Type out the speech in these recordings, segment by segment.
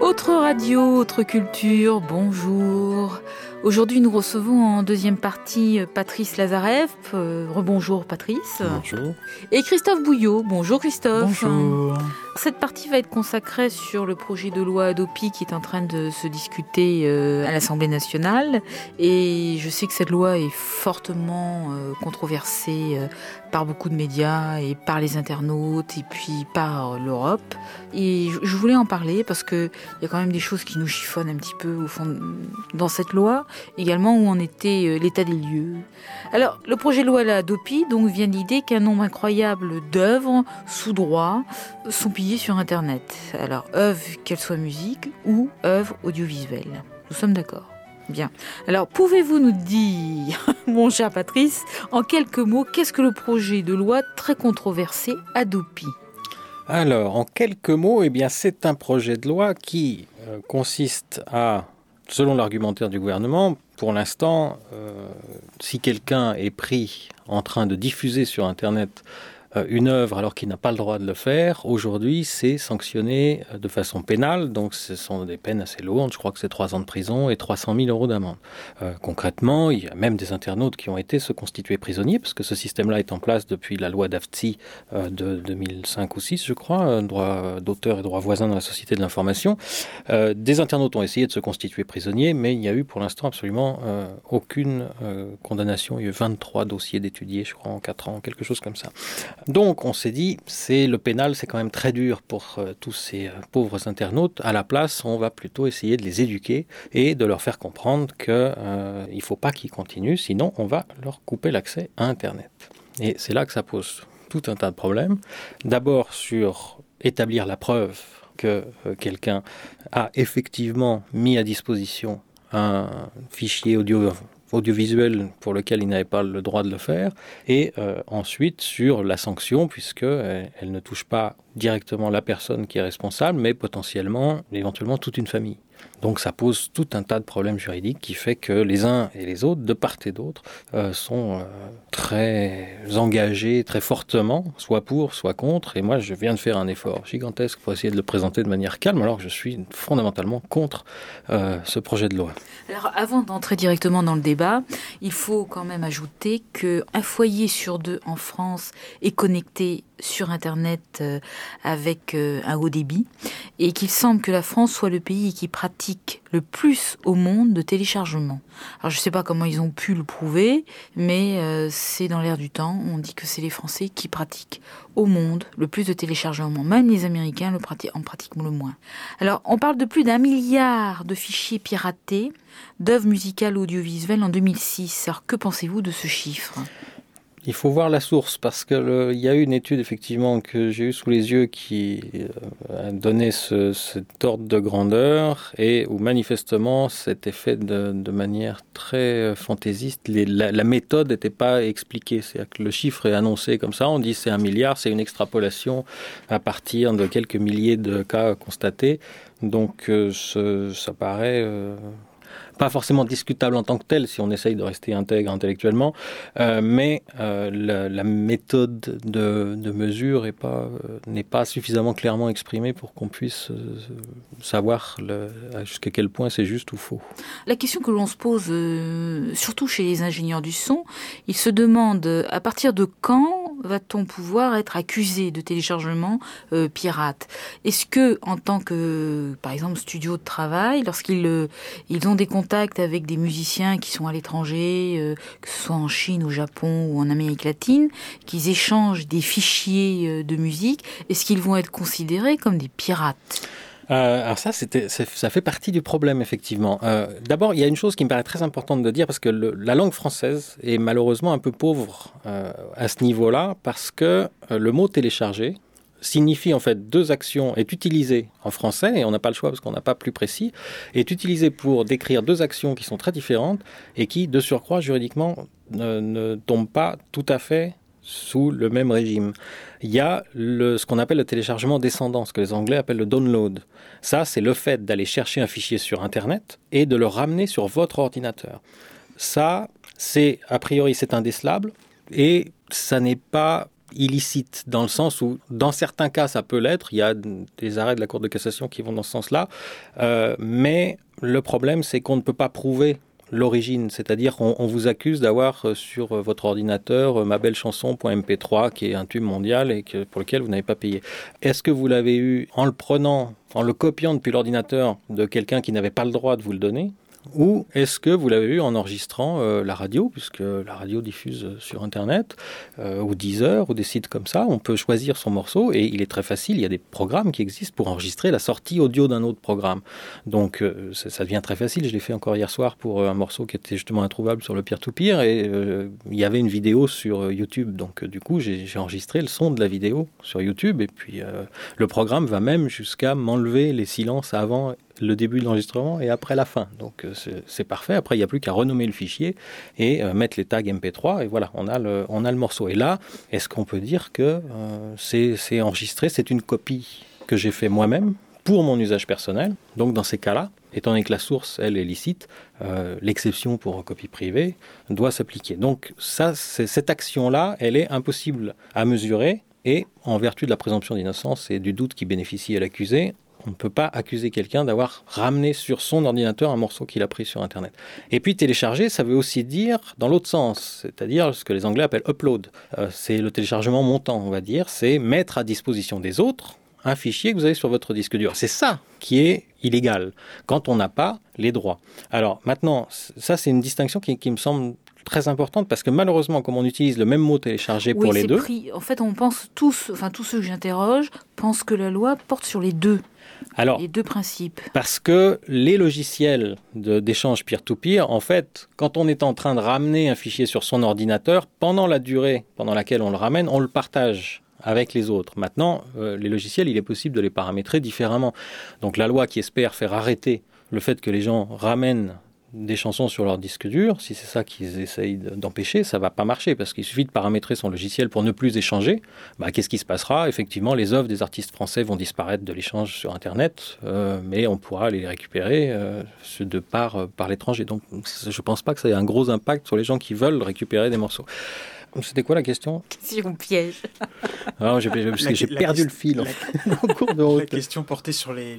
Autre radio, autre culture, bonjour. Aujourd'hui, nous recevons en deuxième partie euh, Patrice Lazarev. Euh, rebonjour Patrice. Bonjour. Et Christophe Bouillot. Bonjour Christophe. Bonjour. Cette partie va être consacrée sur le projet de loi Adopi qui est en train de se discuter euh, à l'Assemblée nationale. Et je sais que cette loi est fortement controversée par beaucoup de médias et par les internautes et puis par l'Europe. Et je voulais en parler parce qu'il y a quand même des choses qui nous chiffonnent un petit peu au fond dans cette loi également où en était euh, l'état des lieux. Alors, le projet de loi la DOPI donc, vient de l'idée qu'un nombre incroyable d'œuvres sous droit sont pillées sur Internet. Alors, œuvres, qu'elles soient musique ou œuvres audiovisuelles. Nous sommes d'accord Bien. Alors, pouvez-vous nous dire, mon cher Patrice, en quelques mots, qu'est-ce que le projet de loi très controversé Adopi? Alors, en quelques mots, eh bien, c'est un projet de loi qui euh, consiste à selon l'argumentaire du gouvernement, pour l'instant, euh, si quelqu'un est pris en train de diffuser sur Internet une œuvre alors qu'il n'a pas le droit de le faire, aujourd'hui, c'est sanctionné euh, de façon pénale. Donc, ce sont des peines assez lourdes. Je crois que c'est trois ans de prison et 300 000 euros d'amende. Euh, concrètement, il y a même des internautes qui ont été se constituer prisonniers parce que ce système-là est en place depuis la loi d'AFTI de 2005 ou 6, je crois, droit d'auteur et droit voisin dans la société de l'information. des internautes ont essayé de se constituer prisonniers, mais il n'y a eu pour l'instant absolument aucune condamnation. Il y a eu 23 dossiers d'étudiés, je crois, en 4 ans, quelque chose comme ça. Donc on s'est dit, c'est le pénal, c'est quand même très dur pour euh, tous ces euh, pauvres internautes. À la place, on va plutôt essayer de les éduquer et de leur faire comprendre qu'il euh, ne faut pas qu'ils continuent, sinon on va leur couper l'accès à Internet. Et c'est là que ça pose tout un tas de problèmes. D'abord sur établir la preuve que quelqu'un a effectivement mis à disposition un fichier audio audiovisuel pour lequel il n'avait pas le droit de le faire, et euh, ensuite sur la sanction, puisque euh, elle ne touche pas directement la personne qui est responsable, mais potentiellement, éventuellement, toute une famille. Donc ça pose tout un tas de problèmes juridiques qui fait que les uns et les autres, de part et d'autre, euh, sont euh, très engagés très fortement, soit pour, soit contre. Et moi, je viens de faire un effort gigantesque pour essayer de le présenter de manière calme, alors que je suis fondamentalement contre euh, ce projet de loi. Alors avant d'entrer directement dans le débat, il faut quand même ajouter qu'un foyer sur deux en France est connecté sur Internet avec un haut débit et qu'il semble que la France soit le pays qui pratique le plus au monde de téléchargement. Alors je ne sais pas comment ils ont pu le prouver, mais euh, c'est dans l'air du temps. On dit que c'est les Français qui pratiquent au monde le plus de téléchargement. Même les Américains le pratiquent, en pratiquent le moins. Alors on parle de plus d'un milliard de fichiers piratés d'œuvres musicales audiovisuelles en 2006. Alors que pensez-vous de ce chiffre? Il faut voir la source parce que il y a eu une étude effectivement que j'ai eu sous les yeux qui euh, a donné ce, cet ordre de grandeur et où manifestement c'était fait de, manière très euh, fantaisiste. La, méthode n'était pas expliquée. C'est-à-dire que le chiffre est annoncé comme ça. On dit c'est un milliard, c'est une extrapolation à partir de quelques milliers de cas constatés. Donc euh, ça paraît pas forcément discutable en tant que tel si on essaye de rester intègre intellectuellement, euh, mais euh, la, méthode de, de mesure n'est pas, euh, suffisamment clairement exprimée pour qu'on puisse euh, savoir jusqu'à quel point c'est juste ou faux. La question que l'on se pose, euh, surtout chez les ingénieurs du son, ils se demandent à partir de quand va-t-on pouvoir être accusé de téléchargement euh, pirate? Est-ce que, en tant que, par exemple, studio de travail, lorsqu'ils euh, ils ont des contacts avec des musiciens qui sont à l'étranger, euh, que ce soit en Chine, au Japon ou en Amérique latine, qu'ils échangent des fichiers de musique, est-ce qu'ils vont être considérés comme des pirates? Euh, alors ça, ça fait partie du problème effectivement. Euh, d'abord, il y a une chose qui me paraît très importante de dire parce que la langue française est malheureusement un peu pauvre euh, à ce niveau-là parce que le mot télécharger signifie en fait deux actions est utilisé en français et on n'a pas le choix parce qu'on n'a pas plus précis est utilisé pour décrire deux actions qui sont très différentes et qui de surcroît juridiquement ne tombent pas tout à fait sous le même régime. Il y a le, ce qu'on appelle le téléchargement descendant, ce que les Anglais appellent le download. Ça, c'est le fait d'aller chercher un fichier sur Internet et de le ramener sur votre ordinateur. ça, c'est a priori c'est indécelable et ça n'est pas illicite dans le sens où, dans certains cas, ça peut l'être. Il y a des arrêts de la Cour de cassation qui vont dans ce sens-là. Euh, mais le problème, c'est qu'on ne peut pas prouver l'origine, c'est-à-dire on, vous accuse d'avoir euh, sur euh, votre ordinateur ma belle chanson.mp3 qui est un tube mondial et pour lequel vous n'avez pas payé. Est-ce que vous l'avez eu en le prenant, en le copiant depuis l'ordinateur de quelqu'un qui n'avait pas le droit de vous le donner ou est-ce que vous l'avez eu en enregistrant euh, la radio, puisque la radio diffuse sur Internet, euh, ou Deezer, ou des sites comme ça On peut choisir son morceau et il est très facile. Il y a des programmes qui existent pour enregistrer la sortie audio d'un autre programme. Donc euh, ça, devient très facile. Je l'ai fait encore hier soir pour un morceau qui était justement introuvable sur le peer-to-peer et il y avait une vidéo sur YouTube. Donc du coup, j'ai enregistré le son de la vidéo sur YouTube et puis le programme va même jusqu'à m'enlever les silences avant le début de l'enregistrement et après la fin. Donc euh, c'est parfait. Après, il n'y a plus qu'à renommer le fichier et euh, mettre les tags MP3 et voilà, on a le, on a le morceau. Et là, est-ce qu'on peut dire que euh, c'est enregistré C'est une copie que j'ai fait moi-même pour mon usage personnel? Donc dans ces cas-là, étant donné que la source, elle, est licite, l'exception pour copie privée doit s'appliquer. Donc ça, cette action-là, elle est impossible à mesurer et en vertu de la présomption d'innocence et du doute qui bénéficie à l'accusé, on ne peut pas accuser quelqu'un d'avoir ramené sur son ordinateur un morceau qu'il a pris sur Internet. Et puis télécharger, ça veut aussi dire dans l'autre sens, c'est-à-dire ce que les Anglais appellent upload. Euh, c'est le téléchargement montant, on va dire, c'est mettre à disposition des autres un fichier que vous avez sur votre disque dur. C'est ça qui est illégal, quand on n'a pas les droits. Alors maintenant, ça c'est une distinction qui, me semble très importante parce que malheureusement, comme on utilise le même mot télécharger pour les deux. En fait, on pense tous, enfin tous ceux que j'interroge, pensent que la loi porte sur les deux. Alors, les deux principes. Parce que les logiciels d'échange peer-to-peer, en fait, quand on est en train de ramener un fichier sur son ordinateur, pendant la durée pendant laquelle on le ramène, on le partage avec les autres. Maintenant, euh, les logiciels, il est possible de les paramétrer différemment. Donc la loi qui espère faire arrêter le fait que les gens ramènent des chansons sur leur disque dur, si c'est ça qu'ils essayent d'empêcher, ça va pas marcher parce qu'il suffit de paramétrer son logiciel pour ne plus échanger. Bah, Qu'est-ce qui se passera? Effectivement, les œuvres des artistes français vont disparaître de l'échange sur Internet, euh, mais on pourra les récupérer euh, de par, euh, par l'étranger. Donc je pense pas que ça ait un gros impact sur les gens qui veulent récupérer des morceaux. C'était quoi la question? Question piège. Ah, j'ai perdu le fil La question portait sur les,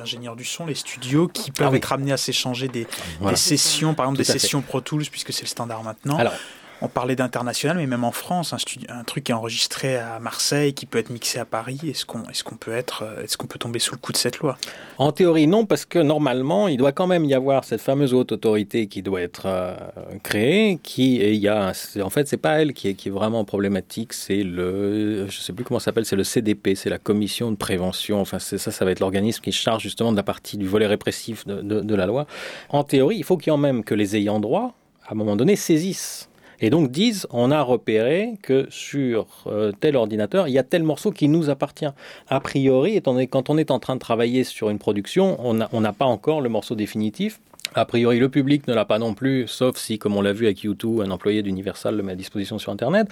ingénieurs du son, les studios qui peuvent ah être amenés à s'échanger des, sessions, par exemple des sessions Pro Tools, puisque c'est le standard maintenant. Alors, on parlait d'international, mais même en France, un, truc qui est enregistré à Marseille, qui peut être mixé à Paris, est-ce qu'on euh, peut tomber sous le coup de cette loi? En théorie, non, parce que normalement, il doit quand même y avoir cette fameuse haute autorité qui doit être euh, créée, qui, il y a, en fait, c'est pas elle qui est, vraiment problématique, c'est le, je sais plus comment ça s'appelle, c'est le CDP, c'est la commission de prévention, enfin, ça, ça va être l'organisme qui charge justement de la partie du volet répressif de, de la loi. En théorie, il faut ait même que les ayants droit, à un moment donné, saisissent et donc disent, on a repéré que sur euh, tel ordinateur, il y a tel morceau qui nous appartient. A priori, quand on est en train de travailler sur une production, on n'a pas encore le morceau définitif. A priori, le public ne l'a pas non plus, sauf si, comme on l'a vu avec YouTube, un employé d'Universal le met à disposition sur Internet.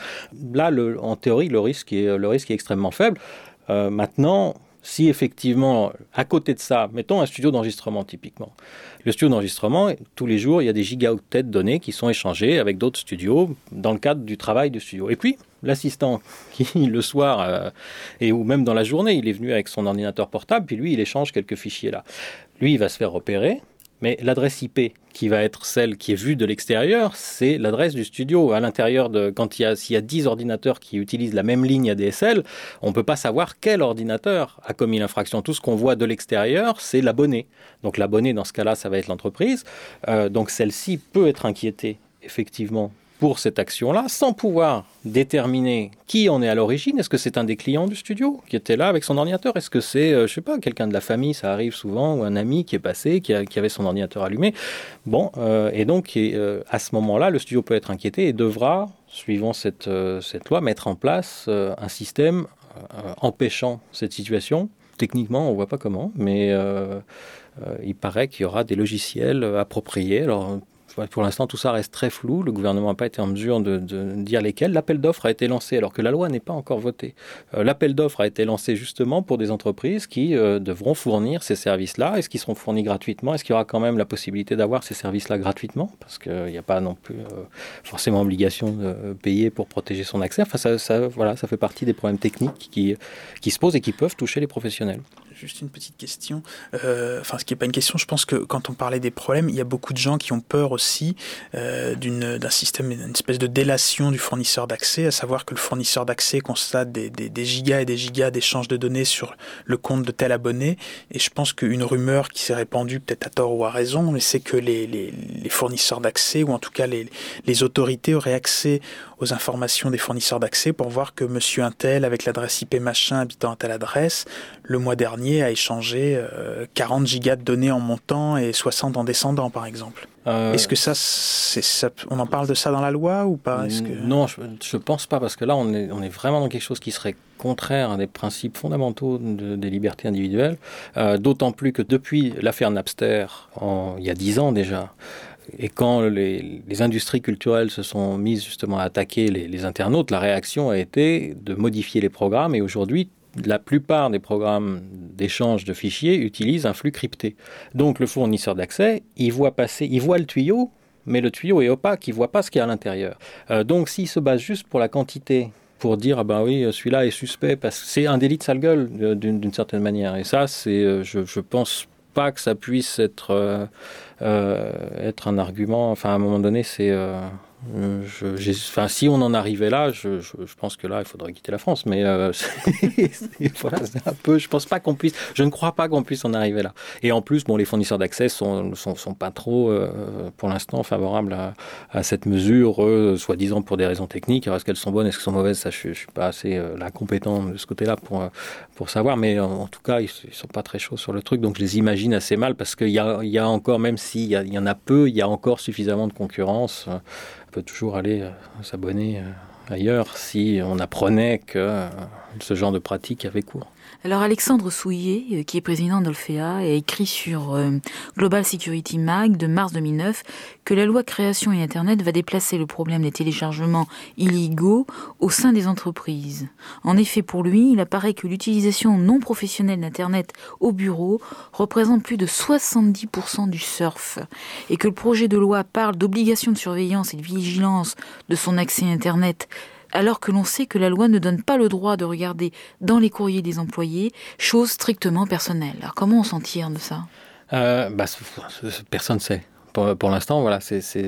Là, en théorie, le risque est, le risque est extrêmement faible. Euh, maintenant, si effectivement, à côté de ça, mettons un studio d'enregistrement typiquement. Le studio d'enregistrement, tous les jours, il y a des gigaoctets de données qui sont échangés avec d'autres studios dans le cadre du travail du studio. Et puis, l'assistant qui, le soir, euh, et ou même dans la journée, il est venu avec son ordinateur portable, puis lui, il échange quelques fichiers là. Lui, il va se faire repérer, mais l'adresse IP qui va être celle qui est vue de l'extérieur, c'est l'adresse du studio. À l'intérieur de, quand il y a, s'il y a 10 ordinateurs qui utilisent la même ligne ADSL, on ne peut pas savoir quel ordinateur a commis l'infraction. Tout ce qu'on voit de l'extérieur, c'est l'abonné. Donc l'abonné, dans ce cas-là, ça va être l'entreprise. Euh, donc celle-ci peut être inquiétée, effectivement, pour cette action-là, sans pouvoir déterminer qui en est à l'origine. Est-ce que c'est un des clients du studio qui était là avec son ordinateur? Est-ce que c'est, euh, je sais pas, quelqu'un de la famille, ça arrive souvent, ou un ami qui est passé, qui, avait son ordinateur allumé? Bon, euh, et donc euh, à ce moment-là, le studio peut être inquiété et devra, suivant cette, loi, mettre en place un système empêchant cette situation. Techniquement, on ne voit pas comment, mais il paraît qu'il y aura des logiciels appropriés. Alors, pour l'instant, tout ça reste très flou. Le gouvernement n'a pas été en mesure de, dire lesquels. L'appel d'offres a été lancé alors que la loi n'est pas encore votée. Euh, l'appel d'offres a été lancé justement pour des entreprises qui euh, devront fournir ces services-là. Est-ce qu'ils seront fournis gratuitement? Est-ce qu'il y aura quand même la possibilité d'avoir ces services-là gratuitement? Parce qu'il n'y a pas non plus euh, forcément obligation de payer pour protéger son accès. Enfin, ça, voilà, ça fait partie des problèmes techniques qui se posent et qui peuvent toucher les professionnels juste une petite question. Euh, enfin, ce qui n'est pas une question, je pense que quand on parlait des problèmes, il y a beaucoup de gens qui ont peur aussi euh, d'un système, une espèce de délation du fournisseur d'accès, à savoir que le fournisseur d'accès constate des, des, gigas et des gigas d'échanges de données sur le compte de tel abonné. Et je pense qu'une rumeur qui s'est répandue, peut-être à tort ou à raison, c'est que les, les, les fournisseurs d'accès, ou en tout cas les, les autorités, auraient accès aux informations des fournisseurs d'accès pour voir que monsieur Intel, avec l'adresse IP machin habitant à telle adresse, le mois dernier a échangé 40 euh, gigas de données en montant et 60 en descendant, par exemple. Euh, Est-ce que ça, ça, on en parle de ça dans la loi ou pas? Non, je, ne pense pas parce que là, on est, on est vraiment dans quelque chose qui serait contraire à des principes fondamentaux des libertés individuelles. Euh, d'autant plus que depuis l'affaire Napster, il y a 10 ans déjà, et quand les, industries culturelles se sont mises justement à attaquer les, internautes, la réaction a été de modifier les programmes. Et aujourd'hui, la plupart des programmes d'échange de fichiers utilisent un flux crypté. Donc le fournisseur d'accès, il voit passer, il voit le tuyau, mais le tuyau est opaque, il voit pas ce qu'il y a à l'intérieur. Euh, donc s'il se base juste pour la quantité pour dire ah ben oui celui-là est suspect parce que c'est un délit de sale gueule euh, d'une certaine manière et ça c'est euh, je, je pense pas que ça puisse être, être un argument. Enfin, à un moment donné, c'est enfin, si on en arrivait là, je, pense que là, il faudrait quitter la France. Mais euh, voilà, un peu. Je pense pas qu'on puisse. Je ne crois pas qu'on puisse en arriver là. Et en plus, bon, les fournisseurs d'accès sont, sont, pas trop, euh, pour l'instant, favorables à, cette mesure, soi-disant pour des raisons techniques. est-ce qu'elles sont bonnes, est-ce qu'elles sont mauvaises? Ça, je, je suis pas assez là compétent de ce côté-là pour pour savoir. Mais en, tout cas, ils, ils, sont pas très chauds sur le truc, donc je les imagine assez mal parce qu'il y a, encore, même s'il y, en a peu, il y a encore suffisamment de concurrence peut toujours aller euh, s'abonner euh, ailleurs si on apprenait que euh, ce genre de pratique avait cours. Alors Alexandre Souillet, euh, qui est président d'Olfea, a écrit sur euh, Global Security Mag de mars 2009 que la loi création et Internet va déplacer le problème des téléchargements illégaux au sein des entreprises. En effet, pour lui, il apparaît que l'utilisation non professionnelle d'Internet au bureau représente plus de 70% du surf et que le projet de loi parle d'obligation de surveillance et de vigilance de son accès à Internet alors que l'on sait que la loi ne donne pas le droit de regarder dans les courriers des employés, chose strictement personnelle. Alors comment on s'en tire de ça? Euh, bah, Personne ne sait. Pour, l'instant, voilà,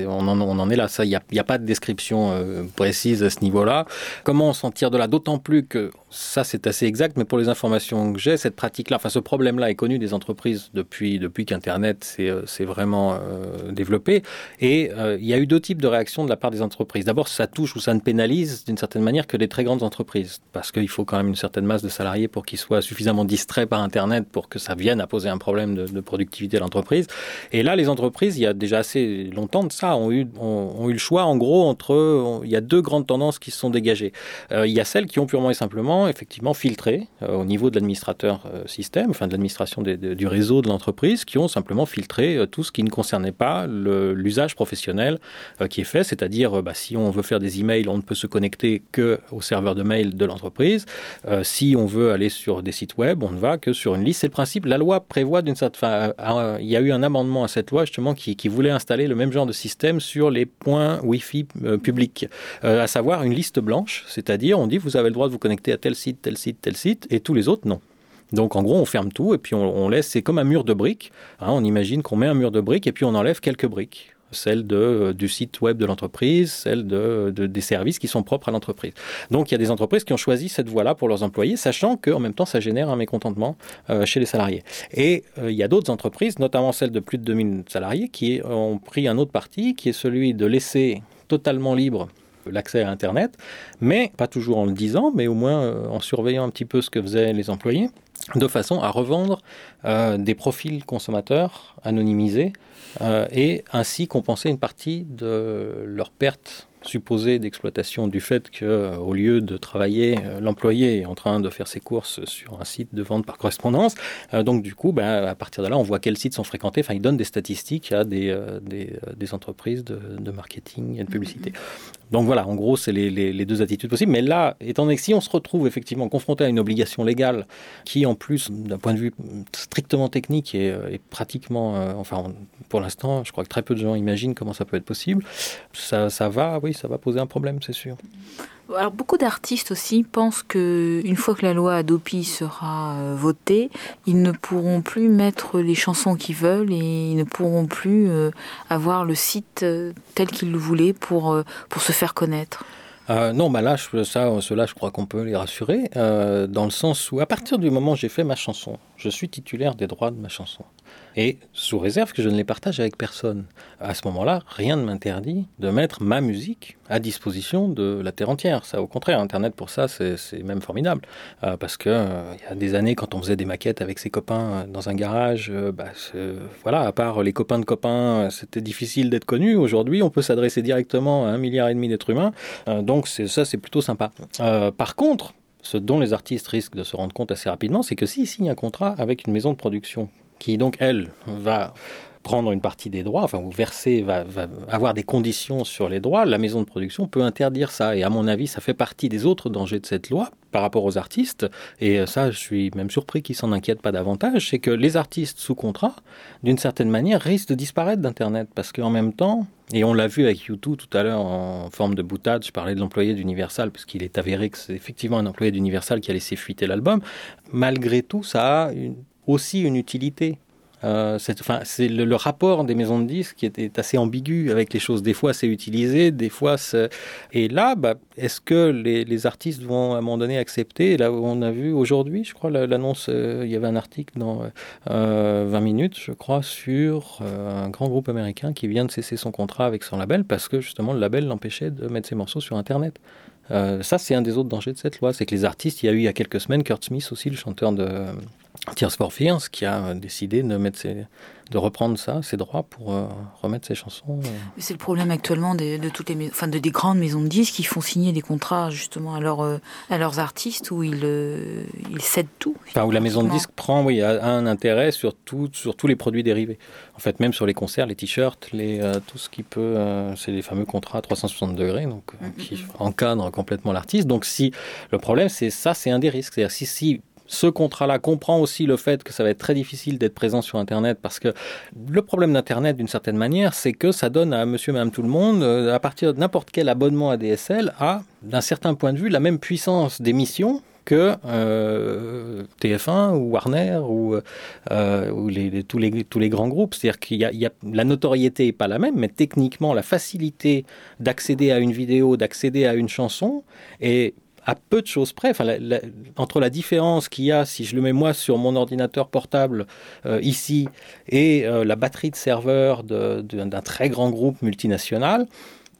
on, en, est là. Il n'y a, pas de description euh, précise à ce niveau-là. Comment on s'en tire de là? D'autant plus que ça c'est assez exact, mais pour les informations que j'ai, cette pratique-là, enfin ce problème-là est connu des entreprises depuis, depuis qu'Internet s'est euh, vraiment euh, développé. Et il y a eu deux types de réactions de la part des entreprises. D'abord, ça touche ou ça ne pénalise d'une certaine manière que les très grandes entreprises, parce qu'il faut quand même une certaine masse de salariés pour qu'ils soient suffisamment distraits par Internet pour que ça vienne à poser un problème de, de productivité à l'entreprise. Et là, les entreprises, il y a déjà assez longtemps de ça, ont eu, ont, eu le choix en gros entre... il y a deux grandes tendances qui se sont dégagées. il y a celles qui ont purement et simplement effectivement filtré euh, au niveau de l'administrateur euh, système, enfin de l'administration du réseau de l'entreprise, qui ont simplement filtré euh, tout ce qui ne concernait pas l'usage professionnel qui est fait, c'est-à-dire bah, si on veut faire des emails, on ne peut se connecter que au serveur de mail de l'entreprise. si on veut aller sur des sites web, on ne va que sur une liste. C'est le principe. La loi prévoit d'une certaine, il y a eu un amendement à cette loi justement qui, voulait installer le même genre de système sur les points Wi-Fi publics, à savoir une liste blanche, c'est-à-dire on dit vous avez le droit de vous connecter à tel site, tel site, tel site, et tous les autres, non. Donc en gros, on ferme tout et puis on, laisse, c'est comme un mur de briques. Hein, on imagine qu'on met un mur de briques et puis on enlève quelques briques. Celles de, euh, du site web de l'entreprise, celles de, des services qui sont propres à l'entreprise. Donc il y a des entreprises qui ont choisi cette voie-là pour leurs employés, sachant qu'en même temps ça génère un mécontentement euh, chez les salariés. Et euh, il y a d'autres entreprises, notamment celles de plus de 2000 salariés, qui ont pris un autre parti, qui est celui de laisser totalement libre l'accès à Internet, mais pas toujours en le disant, mais au moins euh, en surveillant un petit peu ce que faisaient les employés, de façon à revendre euh, des profils consommateurs anonymisés euh, et ainsi compenser une partie de leur perte supposé d'exploitation du fait que, au lieu de travailler, l'employé est en train de faire ses courses sur un site de vente par correspondance. donc du coup, ben, à partir de là, on voit quels sites sont fréquentés. Enfin, il donne des statistiques à des, des, entreprises de, de, marketing et de publicité. Donc voilà, en gros, c'est les, deux attitudes possibles. Mais là, étant donné que si on se retrouve effectivement confronté à une obligation légale qui, en plus, d'un point de vue strictement technique, est, est pratiquement, euh, enfin, pour l'instant, je crois que très peu de gens imaginent comment ça peut être possible, ça va, oui, ça va poser un problème, c'est sûr. Alors, beaucoup d'artistes aussi pensent que une fois que la loi Adopi sera euh, votée, ils ne pourront plus mettre les chansons qu'ils veulent et ils ne pourront plus euh, avoir le site euh, tel qu'ils le voulaient pour, pour se faire connaître. non, bah là, ça, cela, je crois qu'on peut les rassurer, dans le sens où, à partir du moment où j'ai fait ma chanson, je suis titulaire des droits de ma chanson et sous réserve que je ne les partage avec personne. À ce moment-là, rien ne m'interdit de mettre ma musique à disposition de la terre entière. Ça, au contraire, Internet pour ça, c'est même formidable. Euh, parce que euh, il y a des années, quand on faisait des maquettes avec ses copains dans un garage, euh, bah, voilà, à part les copains de copains, c'était difficile d'être connu. Aujourd'hui, on peut s'adresser directement à un milliard et demi d'êtres humains. donc ça, c'est plutôt sympa. par contre, ce dont les artistes risquent de se rendre compte assez rapidement, c'est que s'ils signent un contrat avec une maison de production qui donc, elle, va prendre une partie des droits, enfin, ou verser, va, avoir des conditions sur les droits, la maison de production peut interdire ça. Et à mon avis, ça fait partie des autres dangers de cette loi par rapport aux artistes. Et ça, je suis même surpris qu'ils s'en inquiètent pas davantage. C'est que les artistes sous contrat, d'une certaine manière, risquent de disparaître d'Internet. Parce qu'en même temps, et on l'a vu avec YouTube tout à l'heure en forme de boutade, je parlais de l'employé d'Universal, parce qu'il est avéré que c'est effectivement un employé d'Universal qui a laissé fuiter l'album. Malgré tout, ça a aussi une utilité. Euh, c'est enfin, le, rapport des maisons de disques qui était assez ambigu avec les choses. Des fois, c'est utilisé, des fois. Et là, bah, est-ce que les, artistes vont à un moment donné accepter Là, on a vu aujourd'hui, je crois, l'annonce, euh, il y avait un article dans 20 euh, minutes, je crois, sur un grand groupe américain qui vient de cesser son contrat avec son label parce que justement, le label l'empêchait de mettre ses morceaux sur Internet. ça, c'est un des autres dangers de cette loi, c'est que les artistes, il y a eu il y a quelques semaines Kurt Smith aussi, le chanteur de Tears for Fears qui a décidé de mettre ses, de reprendre ça, ses droits pour euh, remettre ses chansons. Euh. C'est le problème actuellement de, de toutes les, enfin de des grandes maisons de disques qui font signer des contrats justement à, leur, euh, à leurs artistes où ils, ils cèdent tout. Enfin, où la maison de disques prend, oui, un intérêt sur, tout, sur tous les produits dérivés. En fait, même sur les concerts, les t-shirts, les, tout ce qui peut, c'est les fameux contrats à 360 degrés, donc mm, mm, qui mm. encadrent complètement l'artiste. Donc si le problème, c'est ça, c'est un des risques. C'est-à-dire si, si ce contrat-là comprend aussi le fait que ça va être très difficile d'être présent sur Internet parce que le problème d'Internet, d'une certaine manière, c'est que ça donne à monsieur, madame, tout le monde, euh, à partir de n'importe quel abonnement à DSL, à, d'un certain point de vue, la même puissance d'émission que euh, TF1 ou Warner ou, euh, tous, les, tous les grands groupes. C'est-à-dire qu'il y, a la notoriété n'est pas la même, mais techniquement, la facilité d'accéder à une vidéo, d'accéder à une chanson est à peu de choses près. Enfin, entre la différence qu'il y a, si je le mets moi sur mon ordinateur portable euh, ici, et euh, la batterie de serveur d'un très grand groupe multinational,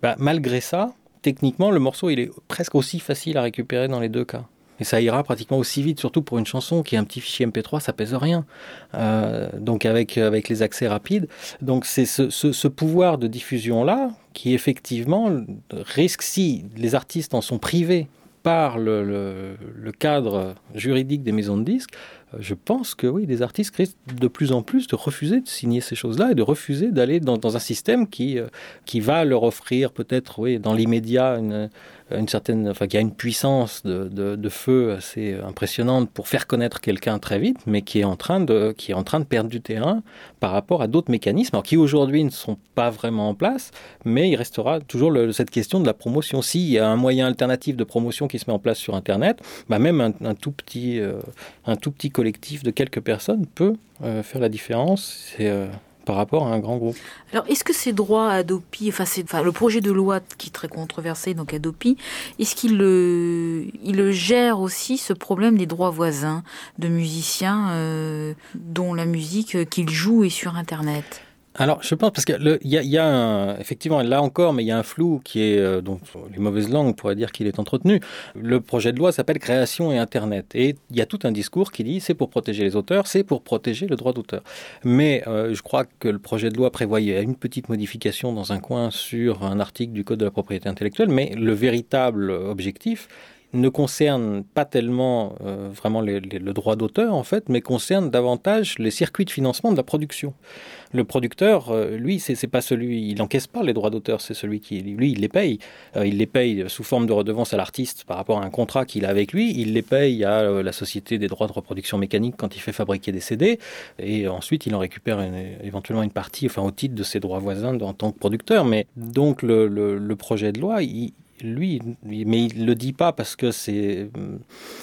bah, malgré ça, techniquement, le morceau il est presque aussi facile à récupérer dans les deux cas. Et ça ira pratiquement aussi vite, surtout pour une chanson qui est un petit fichier MP3, ça pèse rien. Euh, donc avec, avec les accès rapides. Donc c'est ce, pouvoir de diffusion-là qui effectivement risque, si les artistes en sont privés par le, cadre juridique des maisons de disques, je pense que oui, des artistes risquent de plus en plus de refuser de signer ces choses-là et de refuser d'aller dans, un système qui, euh, qui va leur offrir peut-être oui, dans l'immédiat une, une certaine, enfin, qui a une puissance de, de, feu assez impressionnante pour faire connaître quelqu'un très vite, mais qui est en train de, qui est en train de perdre du terrain par rapport à d'autres mécanismes, alors qui aujourd'hui ne sont pas vraiment en place, mais il restera toujours cette question de la promotion. S'il y a un moyen alternatif de promotion qui se met en place sur Internet, bah même un, tout petit, euh, un tout petit collectif de quelques personnes peut euh, faire la différence. Euh, par rapport à un grand groupe. Alors, est-ce que ces droits Adopi, enfin, enfin, le projet de loi qui est très controversé, donc Adopi, est-ce qu'il le, il le gère aussi ce problème des droits voisins de musiciens euh, dont la musique qu'ils jouent est sur Internet? Alors, je pense parce qu'il y a, y a effectivement là encore, mais il y a un flou qui est euh, donc les mauvaises langues pourraient dire qu'il est entretenu. Le projet de loi s'appelle Création et Internet, et il y a tout un discours qui dit c'est pour protéger les auteurs, c'est pour protéger le droit d'auteur. Mais euh, je crois que le projet de loi prévoyait une petite modification dans un coin sur un article du code de la propriété intellectuelle, mais le véritable objectif, ne concerne pas tellement euh, vraiment le droit d'auteur en fait, mais concerne davantage les circuits de financement de la production. Le producteur, euh, lui, c'est pas celui, il n'encaisse pas les droits d'auteur, c'est celui qui, lui, il les paye. Euh, il les paye sous forme de redevance à l'artiste par rapport à un contrat qu'il a avec lui. Il les paye à la société des droits de reproduction mécanique quand il fait fabriquer des CD, et ensuite il en récupère éventuellement une partie, enfin au titre de ses droits voisins en tant que producteur. Mais donc le, le projet de loi, il, lui, mais il le dit pas parce que c'est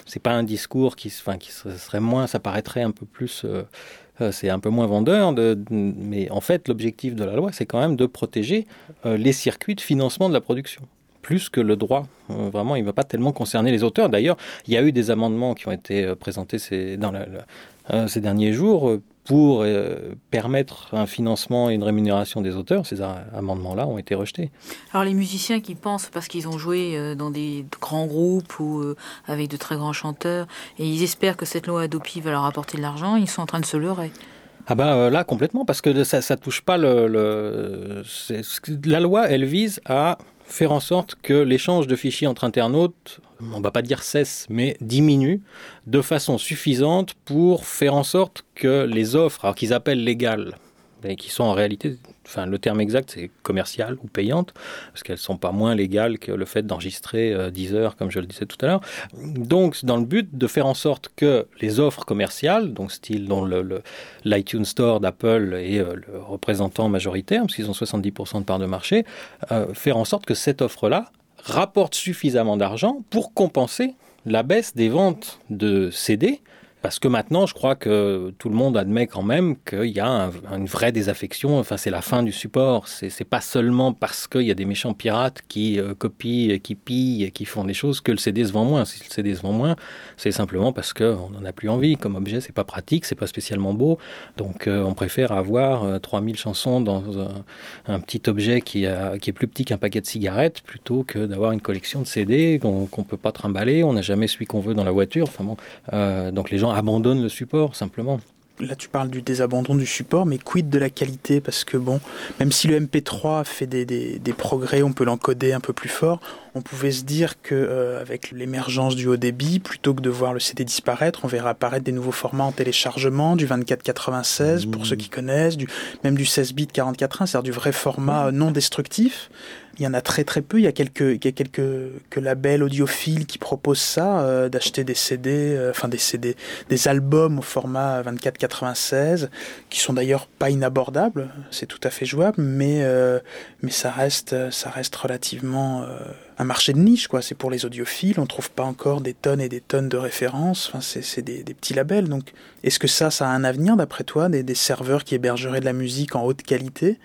c'est pas un discours qui, enfin, qui serait moins, ça paraîtrait un peu plus, euh, euh, c'est un peu moins vendeur. De, mais en fait, l'objectif de la loi, c'est quand même de protéger euh, les circuits de financement de la production plus que le droit. vraiment, il ne va pas tellement concerner les auteurs. D'ailleurs, il y a eu des amendements qui ont été présentés ces derniers jours pour euh, permettre un financement et une rémunération des auteurs, ces amendements-là ont été rejetés. Alors les musiciens qui pensent, parce qu'ils ont joué euh, dans des grands groupes ou euh, avec de très grands chanteurs, et ils espèrent que cette loi Adopi va leur apporter de l'argent, ils sont en train de se leurrer. Ah ben là complètement parce que ça ça touche pas le, le la loi elle vise à faire en sorte que l'échange de fichiers entre internautes, on va pas dire cesse, mais diminue de façon suffisante pour faire en sorte que les offres, alors qu'ils appellent légales, mais qui sont en réalité, enfin le terme exact c'est commercial ou payante, parce qu'elles sont pas moins légales que le fait d'enregistrer 10 euh, heures, comme je le disais tout à l'heure. Donc dans le but de faire en sorte que les offres commerciales, donc style dont l'iTunes le, Store d'Apple est euh, le représentant majoritaire, parce qu'ils ont 70% de part de marché, euh, faire en sorte que cette offre-là rapporte suffisamment d'argent pour compenser la baisse des ventes de CD parce que maintenant, je crois que tout le monde admet quand même qu'il y a une vraie désaffection. Enfin, c'est la fin du support. C'est pas seulement parce qu'il y a des méchants pirates qui euh, copient, qui pillent, qui font des choses que le CD se vend moins. Si le CD se vend moins, c'est simplement parce qu'on n'en a plus envie. Comme objet, c'est pas pratique, c'est pas spécialement beau. Donc, euh, on préfère avoir 3000 euh, chansons dans un, petit objet qui, qui est plus petit qu'un paquet de cigarettes plutôt que d'avoir une collection de CD qu'on ne peut pas trimballer. On n'a jamais celui qu'on veut dans la voiture. Enfin bon, donc les gens abandonne le support simplement. Là, tu parles du désabandon du support, mais quid de la qualité? Parce que, bon, même si le MP3 fait des, des, progrès, on peut l'encoder un peu plus fort, on pouvait se dire que euh, avec l'émergence du haut débit, plutôt que de voir le CD disparaître, on verra apparaître des nouveaux formats en téléchargement, du 2496 pour ceux qui connaissent, du, même du 16 bits 44.1, c'est-à-dire du vrai format non destructif. Il y en a très très peu. Il y a quelques, il y a quelques labels audiophiles qui proposent ça, euh, d'acheter des CD, euh, enfin des CD, des albums au format 24-96, qui sont d'ailleurs pas inabordables. C'est tout à fait jouable, mais euh, mais ça reste ça reste relativement un marché de niche, quoi. C'est pour les audiophiles. On trouve pas encore des tonnes et des tonnes de références. Enfin, c'est des, des, petits labels. Donc, est-ce que ça, ça a un avenir d'après toi, des, des serveurs qui hébergeraient de la musique en haute qualité?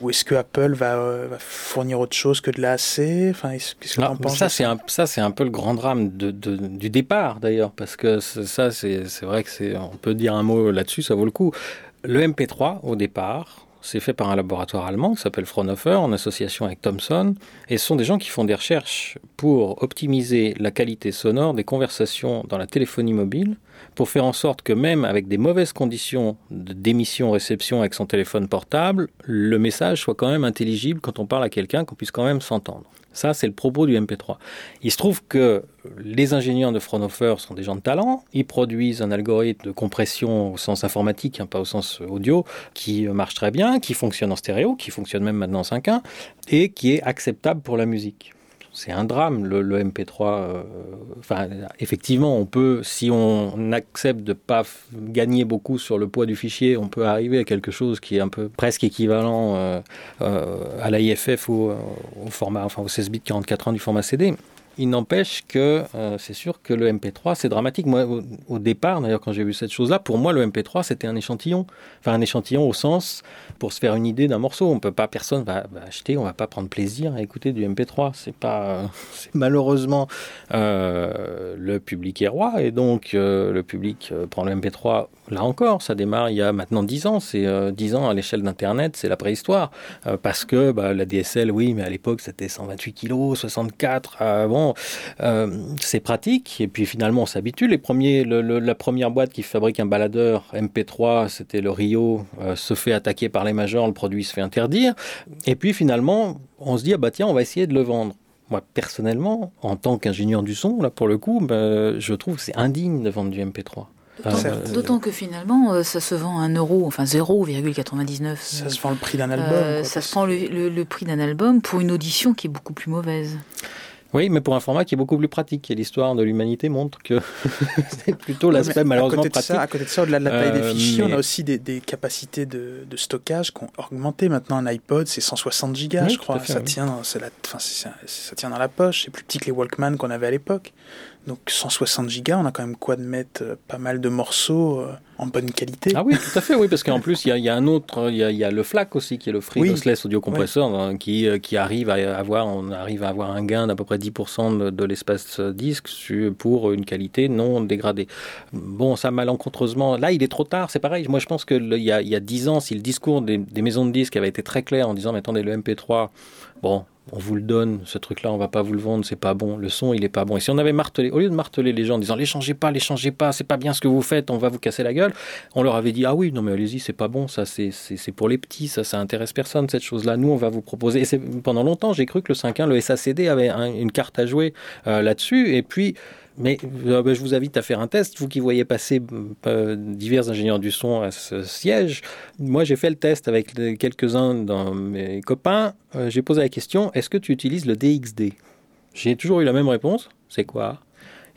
Ou est-ce que Apple euh, va, fournir autre chose que de l'AC enfin, qu'est-ce que Ça, c'est un, ça, c'est un peu le grand drame de, du départ, d'ailleurs, parce que ça, c'est, vrai que c'est, on peut dire un mot là-dessus, ça vaut le coup. Le MP3, au départ, c'est fait par un laboratoire allemand qui s'appelle Fraunhofer en association avec Thomson. Et ce sont des gens qui font des recherches pour optimiser la qualité sonore des conversations dans la téléphonie mobile pour faire en sorte que même avec des mauvaises conditions d'émission-réception avec son téléphone portable, le message soit quand même intelligible quand on parle à quelqu'un, qu'on puisse quand même s'entendre. Ça, c'est le propos du MP3. Il se trouve que les ingénieurs de Fraunhofer sont des gens de talent. Ils produisent un algorithme de compression au sens informatique, hein, pas au sens audio, qui marche très bien, qui fonctionne en stéréo, qui fonctionne même maintenant en 5.1, et qui est acceptable pour la musique c'est un drame le, MP3. Euh, effectivement, on peut, si on accepte de pas gagner beaucoup sur le poids du fichier, on peut arriver à quelque chose qui est un peu presque équivalent euh, euh, à l'IFF ou au format, enfin au 16 bits 44 ans du format CD. Il n'empêche que euh, c'est sûr que le MP3, c'est dramatique. Moi, au, départ, d'ailleurs, quand j'ai vu cette chose-là, pour moi, le MP3, c'était un échantillon. Enfin, un échantillon au sens pour se faire une idée d'un morceau. On peut pas, personne va, va, acheter, on va pas prendre plaisir à écouter du MP3. C'est pas, malheureusement, euh, le public est roi et donc euh, le public prend le MP3. Là encore, ça démarre il y a maintenant 10 ans. C'est 10 ans à l'échelle d'Internet, c'est la préhistoire. parce que bah, la DSL, oui, mais à l'époque, c'était 128 kilos, 64. bon, euh, c'est pratique. Et puis finalement, on s'habitue. Les premiers, la première boîte qui fabrique un baladeur MP3, c'était le Rio, euh, se fait attaquer par les majors, le produit se fait interdire. Et puis finalement, on se dit, ah bah tiens, on va essayer de le vendre. Moi, personnellement, en tant qu'ingénieur du son, là, pour le coup, bah, je trouve que c'est indigne de vendre du MP3. D'autant que finalement, euh, ça se vend à 1 euro, enfin 0,99. Ça se vend le prix d'un album. ça se vend le prix d'un album pour une audition qui est beaucoup plus mauvaise. Oui, mais pour un format qui est beaucoup plus pratique. Et l'histoire de l'humanité montre que c'est plutôt l'aspect malheureusement à pratique. à côté de ça, au-delà de la taille des euh, fichiers, on a aussi des, capacités de, stockage qui ont augmenté. Maintenant, un iPod, c'est 160 gigas, je crois. ça, tient, la, ça, ça, tient dans la poche. C'est plus petit que les Walkman qu'on avait à l'époque. Donc 160 gigas, on a quand même quoi de mettre euh, pas mal de morceaux euh, en bonne qualité. Ah oui, tout à fait, oui, parce qu'en plus, il y, a un autre, il y a, le FLAC aussi, qui est le Free Lossless Audio Compressor, hein, qui, euh, qui arrive à avoir, on arrive à avoir un gain d'à peu près 10% de, l'espace disque pour une qualité non dégradée. Bon, ça malencontreusement, là, il est trop tard, c'est pareil. Moi, je pense qu'il y a, y a 10 ans, si le discours des, des maisons de disques avait été très clair en disant, mais attendez, le MP3, bon, on vous le donne, ce truc-là, on va pas vous le vendre, c'est pas bon, le son, il est pas bon. Et si on avait martelé, au lieu de marteler les gens en disant, les changez pas, les changez pas, c'est pas bien ce que vous faites, on va vous casser la gueule, on leur avait dit, ah oui, non mais allez-y, c'est pas bon, ça, c'est pour les petits, ça, ça intéresse personne, cette chose-là, nous, on va vous proposer. Et pendant longtemps, j'ai cru que le 5.1, le SACD avait une carte à jouer euh, là-dessus, et puis, mais euh, ben, je vous invite à faire un test, vous qui voyez passer euh, divers ingénieurs du son à ce siège. Moi, j'ai fait le test avec quelques-uns de mes copains. Euh, j'ai posé la question est-ce que tu utilises le DXD J'ai toujours eu la même réponse c'est quoi?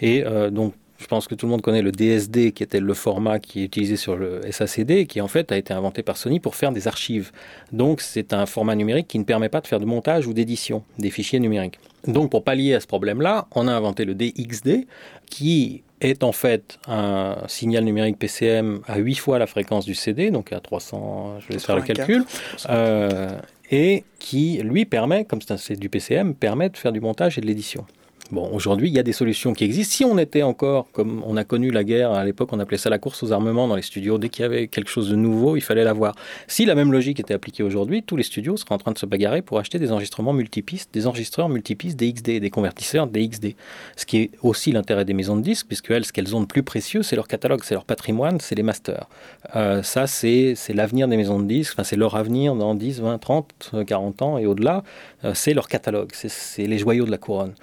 Et donc, je pense que tout le monde connaît le DSD, qui était le format qui est utilisé sur le SACD, qui en fait a été inventé par Sony pour faire des archives. Donc c'est un format numérique qui ne permet pas de faire de montage ou d'édition des fichiers numériques. Donc pour pallier à ce problème-là, on a inventé le DXD, qui est en fait un signal numérique PCM à 8 fois la fréquence du CD, donc à 300, je vais faire le calcul, euh, et qui lui permet, comme c'est du PCM, permet de faire du montage et de l'édition. Bon, aujourd'hui, il y a des solutions qui existent. Si on était encore, comme on a connu la guerre, à l'époque, on appelait ça la course aux armements dans les studios. Dès qu'il y avait quelque chose de nouveau, il fallait l'avoir. Si la même logique était appliquée aujourd'hui, tous les studios seraient en train de se bagarrer pour acheter des enregistrements multipistes, des enregistreurs multipistes DXD, des convertisseurs DXD. Ce qui est aussi l'intérêt des maisons de disques, puisque elles, ce qu'elles ont de plus précieux, c'est leur catalogue, c'est leur patrimoine, c'est les masters. Euh, ça, c'est l'avenir des maisons de disques, enfin, c'est leur avenir dans 10, 20, 30, 40 ans et au-delà. Euh, c'est leur catalogue, c'est les joyaux de la couronne.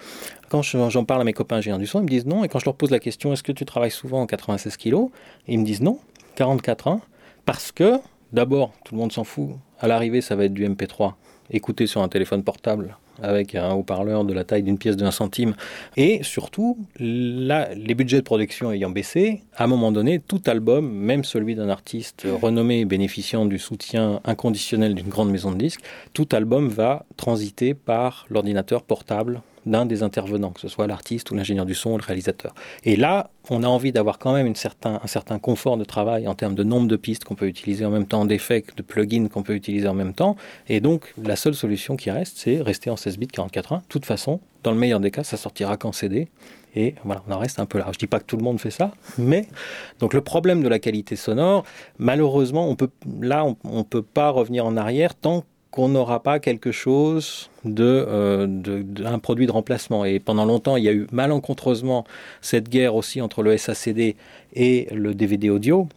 Quand j'en parle à mes copains ingénieurs du son, ils me disent non. Et quand je leur pose la question, est-ce que tu travailles souvent en 96 kg Ils me disent non, 44 ans. Parce que, d'abord, tout le monde s'en fout. À l'arrivée, ça va être du MP3, écouté sur un téléphone portable avec un haut-parleur de la taille d'une pièce d'un centime. Et surtout, les budgets de production ayant baissé, à un moment donné, tout album, même celui d'un artiste renommé bénéficiant du soutien inconditionnel d'une grande maison de disques, tout album va transiter par l'ordinateur portable d'un des intervenants, que ce soit l'artiste ou l'ingénieur du son ou le réalisateur. Et là, on a envie d'avoir quand même un certain confort de travail en termes de nombre de pistes qu'on peut utiliser en même temps, d'effets, de plugins qu'on peut utiliser en même temps. Et donc, la seule solution qui reste, c'est rester en 16 bits 44.1. De toute façon, dans le meilleur des cas, ça sortira qu'en CD. Et voilà, on en reste un peu là. Je dis pas que tout le monde fait ça, mais donc le problème de la qualité sonore, malheureusement, on peut là, on, on peut pas revenir en arrière tant qu'on n'aura pas quelque chose de, euh, de, un produit de remplacement. Et pendant longtemps, il y a eu malencontreusement cette guerre aussi entre le SACD et le DVD audio.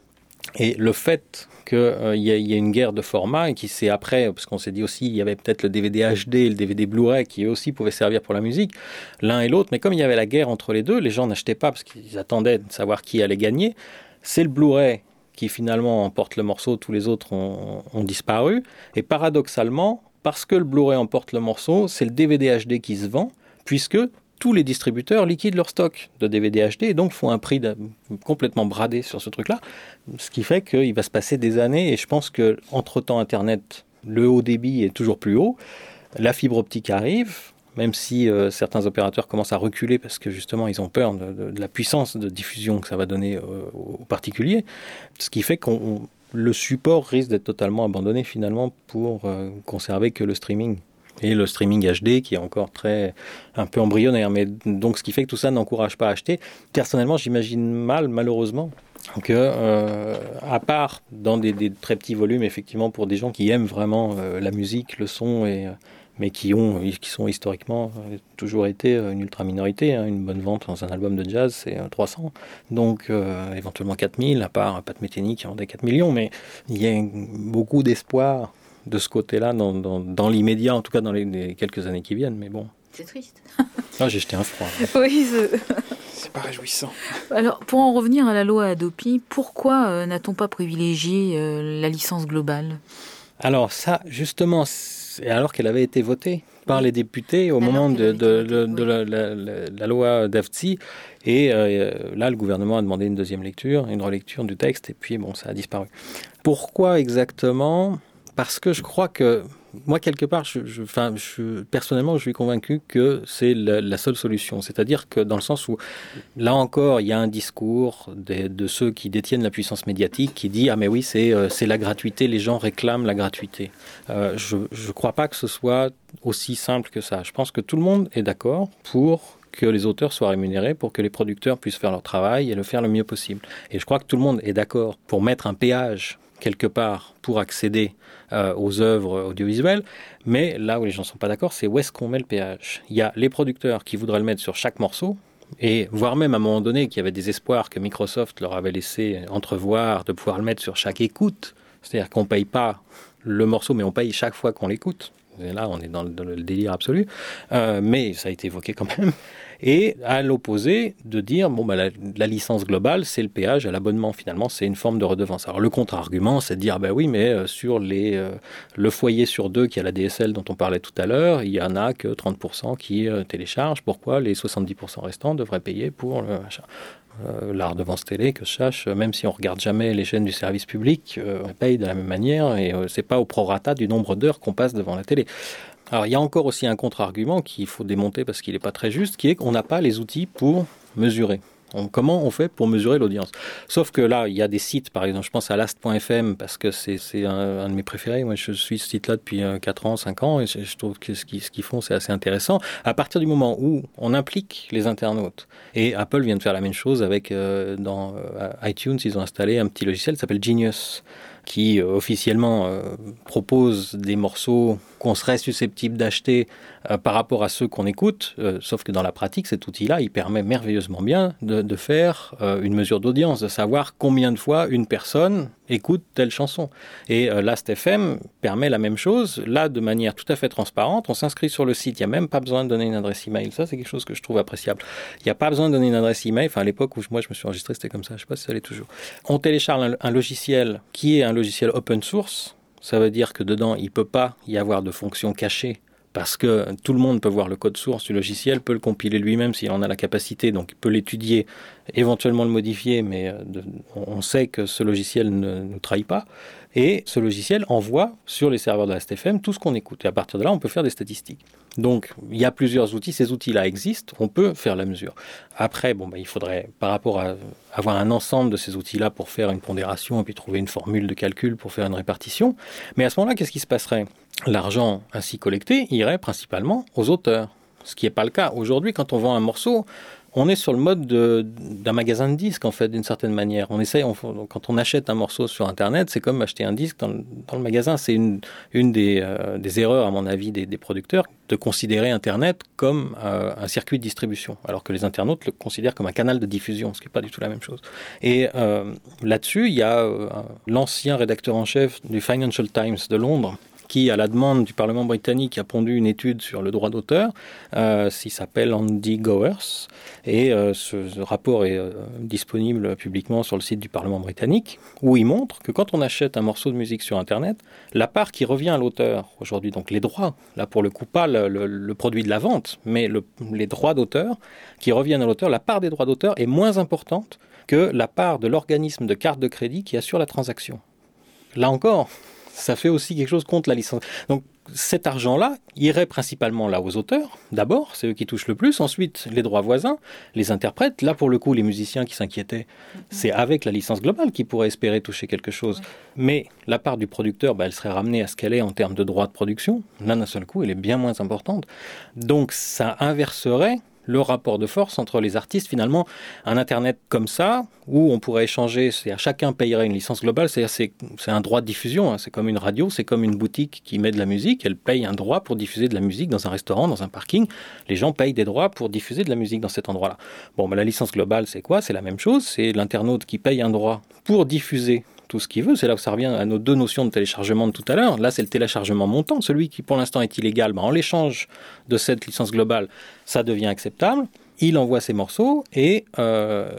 Et le fait qu'il euh, y, a une guerre de format et qui s'est après, parce qu'on s'est dit aussi, il y avait peut-être le DVD HD et le DVD Blu-ray qui aussi pouvaient servir pour la musique, l'un et l'autre. Mais comme il y avait la guerre entre les deux, les gens n'achetaient pas parce qu'ils attendaient de savoir qui allait gagner. C'est le Blu-ray qui finalement emporte le morceau, tous les autres ont, disparu. Et paradoxalement, parce que le Blu-ray emporte le morceau, c'est le DVD HD qui se vend, puisque tous les distributeurs liquident leur stock de DVD HD et donc font un prix complètement bradé sur ce truc-là, ce qui fait qu'il va se passer des années et je pense que entre temps Internet, le haut débit est toujours plus haut, la fibre optique arrive, même si euh, certains opérateurs commencent à reculer parce que justement ils ont peur de, la puissance de diffusion que ça va donner euh, aux particuliers, ce qui fait que le support risque d'être totalement abandonné finalement pour euh, conserver que le streaming et le streaming HD qui est encore très un peu embryonnaire. Mais donc ce qui fait que tout ça n'encourage pas à acheter. Personnellement, j'imagine mal, malheureusement, que à part dans des, très petits volumes, effectivement, pour des gens qui aiment vraiment la musique, le son et mais qui, ont, qui sont historiquement euh, toujours été euh, une ultra-minorité. Hein. Une bonne vente dans un album de jazz, c'est 300. Euh, Donc, éventuellement 4000, à part Pat Metheny qui en vendait 4 millions. Mais il y a beaucoup d'espoir de ce côté-là, dans, dans, l'immédiat, en tout cas dans les, quelques années qui viennent. Mais bon. C'est triste. ah, j'ai jeté un froid. oui, c'est pas réjouissant. Alors, pour en revenir à la loi Adopi, pourquoi n'a-t-on pas privilégié la licence globale? Alors, ça, justement, alors qu'elle avait été votée par les députés au moment de, la, loi d'Afti. Et euh, là, le gouvernement a demandé une deuxième lecture, une relecture du texte, et puis bon, ça a disparu. Pourquoi exactement? Parce que je crois que moi, quelque part, enfin, personnellement, je suis convaincu que c'est la, seule solution. C'est-à-dire que dans le sens où, là encore, il y a un discours de, ceux qui détiennent la puissance médiatique qui dit Ah, mais oui, c'est euh, la gratuité, les gens réclament la gratuité. Euh, je ne crois pas que ce soit aussi simple que ça. Je pense que tout le monde est d'accord pour que les auteurs soient rémunérés pour que les producteurs puissent faire leur travail et le faire le mieux possible. Et je crois que tout le monde est d'accord pour mettre un péage quelque part pour accéder euh, aux œuvres audiovisuelles. Mais là où les gens ne sont pas d'accord, c'est où est-ce qu'on met le péage. Il y a les producteurs qui voudraient le mettre sur chaque morceau, et voire même à un moment donné qu'il y avait des espoirs que Microsoft leur avait laissé entrevoir de pouvoir le mettre sur chaque écoute. C'est-à-dire qu'on ne paye pas le morceau, mais on paye chaque fois qu'on l'écoute. Là, on est dans le, délire absolu. Euh, mais ça a été évoqué quand même et à l'opposé de dire bon bah, la, licence globale c'est le péage à l'abonnement finalement c'est une forme de redevance. Alors le contre-argument c'est de dire bah oui mais euh, sur les euh, le foyer sur deux qui a la DSL dont on parlait tout à l'heure il y en a que 30% qui euh, téléchargent pourquoi les 70% restants devraient payer pour la redevance télé, que je sache, même si on regarde jamais les chaînes du service public, on paye de la même manière et c'est pas au prorata du nombre d'heures qu'on passe devant la télé. Alors il y a encore aussi un contre-argument qu'il faut démonter parce qu'il n'est pas très juste, qui est qu'on n'a pas les outils pour mesurer. comment on fait pour mesurer l'audience? Sauf que là, il y a des sites, par exemple, je pense à last.fm parce que c'est un, de mes préférés. Moi, je suis ce site-là depuis 4 euh, ans, 5 ans et je trouve que ce qu'ils font, c'est assez intéressant. À partir du moment où on implique les internautes, et Apple vient de faire la même chose avec, euh, dans euh, iTunes, ils ont installé un petit logiciel qui s'appelle Genius qui officiellement propose des morceaux qu'on serait susceptible d'acheter euh, par rapport à ceux qu'on écoute, euh, sauf que dans la pratique, cet outil-là, il permet merveilleusement bien de, faire euh, une mesure d'audience, de savoir combien de fois une personne écoute telle chanson. Et Last.fm permet la même chose, là, de manière tout à fait transparente. On s'inscrit sur le site, il n'y a même pas besoin de donner une adresse email. Ça, c'est quelque chose que je trouve appréciable. Il n'y a pas besoin de donner une adresse email. Enfin, à l'époque où moi je me suis enregistré, c'était comme ça. Je ne sais pas si ça l'est toujours. On télécharge un logiciel qui est un logiciel open source ça veut dire que dedans, il ne peut pas y avoir de fonction cachée parce que tout le monde peut voir le code source du logiciel, peut le compiler lui-même s'il en a la capacité, donc il peut l'étudier, éventuellement le modifier, mais euh, on sait que ce logiciel ne nous trahit pas. Et ce logiciel envoie sur les serveurs de la STFM tout ce qu'on écoute. Et à partir de là, on peut faire des statistiques. Donc, il y a plusieurs outils. Ces outils-là existent. On peut faire la mesure. Après, bon, bah, il faudrait, par rapport à avoir un ensemble de ces outils-là pour faire une pondération et puis trouver une formule de calcul pour faire une répartition. Mais à ce moment-là, qu'est-ce qui se passerait? L'argent ainsi collecté irait principalement aux auteurs. Ce qui n'est pas le cas. Aujourd'hui, quand on vend un morceau, on est sur le mode d'un magasin de disques, en fait, d'une certaine manière. On essaye, quand on achète un morceau sur Internet, c'est comme acheter un disque dans le, magasin. C'est une, une euh, des, erreurs, à mon avis, des, producteurs, de considérer Internet comme euh, un circuit de distribution, alors que les internautes le considèrent comme un canal de diffusion, ce qui n'est pas du tout la même chose. Et euh, là-dessus, il y a l'ancien rédacteur en chef du Financial Times de Londres, qui, à la demande du Parlement britannique, a pondu une étude sur le droit d'auteur, euh, qui s'appelle Andy Gowers. Et euh, ce, rapport est euh, disponible publiquement sur le site du Parlement britannique, où il montre que quand on achète un morceau de musique sur Internet, la part qui revient à l'auteur aujourd'hui, donc les droits, là pour le coup pas le, produit de la vente, mais les droits d'auteur qui reviennent à l'auteur, la part des droits d'auteur est moins importante que la part de l'organisme de carte de crédit qui assure la transaction. Là encore, ça fait aussi quelque chose contre la licence. Donc cet argent-là irait principalement là aux auteurs, d'abord, c'est eux qui touchent le plus, ensuite les droits voisins, les interprètes, là pour le coup les musiciens qui s'inquiétaient, c'est avec la licence globale qu'ils pourraient espérer toucher quelque chose. Mais la part du producteur, bah, elle serait ramenée à ce qu'elle est en termes de droits de production, là d'un seul coup elle est bien moins importante. Donc ça inverserait le rapport de force entre les artistes. Finalement, un Internet comme ça, où on pourrait échanger, c'est à chacun payerait une licence globale, c'est un droit de diffusion, hein. c'est comme une radio, c'est comme une boutique qui met de la musique, elle paye un droit pour diffuser de la musique dans un restaurant, dans un parking. Les gens payent des droits pour diffuser de la musique dans cet endroit-là. Bon, ben, la licence globale, c'est quoi? C'est la même chose, c'est l'internaute qui paye un droit pour diffuser tout ce qu'il veut. C'est là où ça revient à nos deux notions de téléchargement de tout à l'heure. Là, c'est le téléchargement montant. Celui qui, pour l'instant, est illégal, ben, en l'échange de cette licence globale, ça devient acceptable. Il envoie ses morceaux et euh,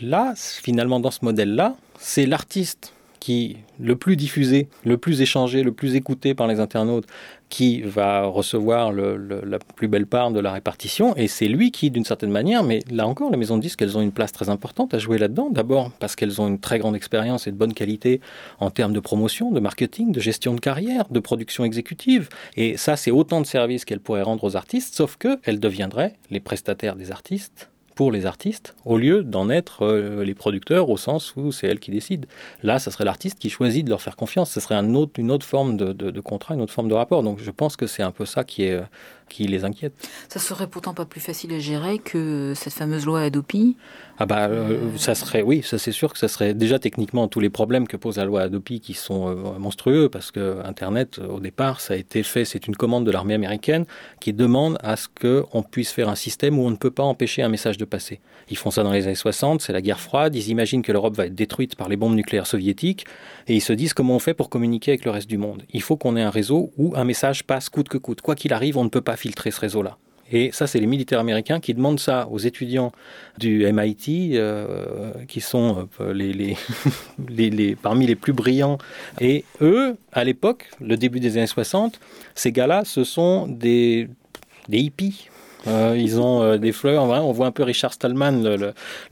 là, finalement, dans ce modèle-là, c'est l'artiste qui le plus diffusé, le plus échangé, le plus écouté par les internautes, qui va recevoir la plus belle part de la répartition. Et c'est lui qui, d'une certaine manière, mais là encore, les maisons de disques, elles ont une place très importante à jouer là-dedans. D'abord parce qu'elles ont une très grande expérience et de bonne qualité en termes de promotion, de marketing, de gestion de carrière, de production exécutive. Et ça, c'est autant de services qu'elles pourraient rendre aux artistes, sauf qu'elles deviendraient les prestataires des artistes pour les artistes, au lieu d'en être euh, les producteurs au sens où c'est elles qui décident. Là, ça serait l'artiste qui choisit de leur faire confiance. Ce serait une autre forme de, de, contrat, une autre forme de rapport. Donc je pense que c'est un peu ça qui, est, qui les inquiète. Ça serait pourtant pas plus facile à gérer que cette fameuse loi Adopi ah bah euh, ça serait oui, ça c'est sûr que ça serait déjà techniquement tous les problèmes que pose la loi Adopi qui sont euh, monstrueux parce que Internet au départ ça a été fait, c'est une commande de l'armée américaine qui demande à ce qu'on puisse faire un système où on ne peut pas empêcher un message de passer. Ils font ça dans les années 60, c'est la guerre froide, ils imaginent que l'Europe va être détruite par les bombes nucléaires soviétiques et ils se disent comment on fait pour communiquer avec le reste du monde. Il faut qu'on ait un réseau où un message passe coûte que coûte. Quoi qu'il arrive, on ne peut pas filtrer ce réseau-là. Et ça, c'est les militaires américains qui demandent ça aux étudiants du MIT, euh, qui sont euh, les, parmi les plus brillants. Et eux, à l'époque, le début des années 60, ces gars-là, ce sont des, des hippies euh, ils ont euh, des fleurs. on voit un peu Richard Stallman,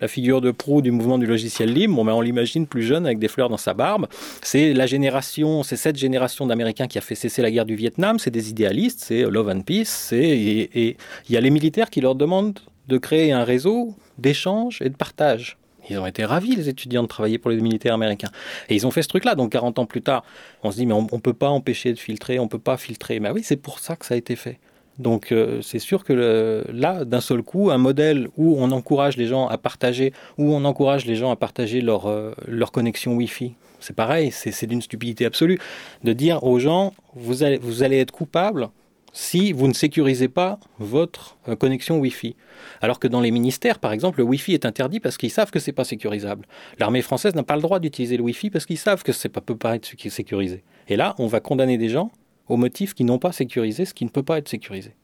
la figure de proue du mouvement du logiciel libre. Ben, on l'imagine plus jeune avec des fleurs dans sa barbe. C'est la génération, c'est cette génération d'Américains qui a fait cesser la guerre du Vietnam. C'est des idéalistes, c'est Love and Peace. Et il y a les militaires qui leur demandent de créer un réseau d'échange et de partage. Ils ont été ravis, les étudiants, de travailler pour les militaires américains. Et ils ont fait ce truc-là. Donc 40 ans plus tard, on se dit, mais on ne peut pas empêcher de filtrer, on ne peut pas filtrer. Mais oui, c'est pour ça que ça a été fait. Donc euh, c'est sûr que là, d'un seul coup, un modèle où on encourage les gens à partager, où on encourage les gens à partager leur, euh, leur connexion Wi-Fi, c'est pareil, c'est d'une stupidité absolue de dire aux gens, vous allez, vous allez être coupable si vous ne sécurisez pas votre euh, connexion Wi-Fi. Alors que dans les ministères, par exemple, le Wi-Fi est interdit parce qu'ils savent que c'est pas sécurisable. L'armée française n'a pas le droit d'utiliser le Wi-Fi parce qu'ils savent que ça ne peut pas être sécurisé. Et là, on va condamner des gens aux motifs qui n'ont pas sécurisé ce qui ne peut pas être sécurisé.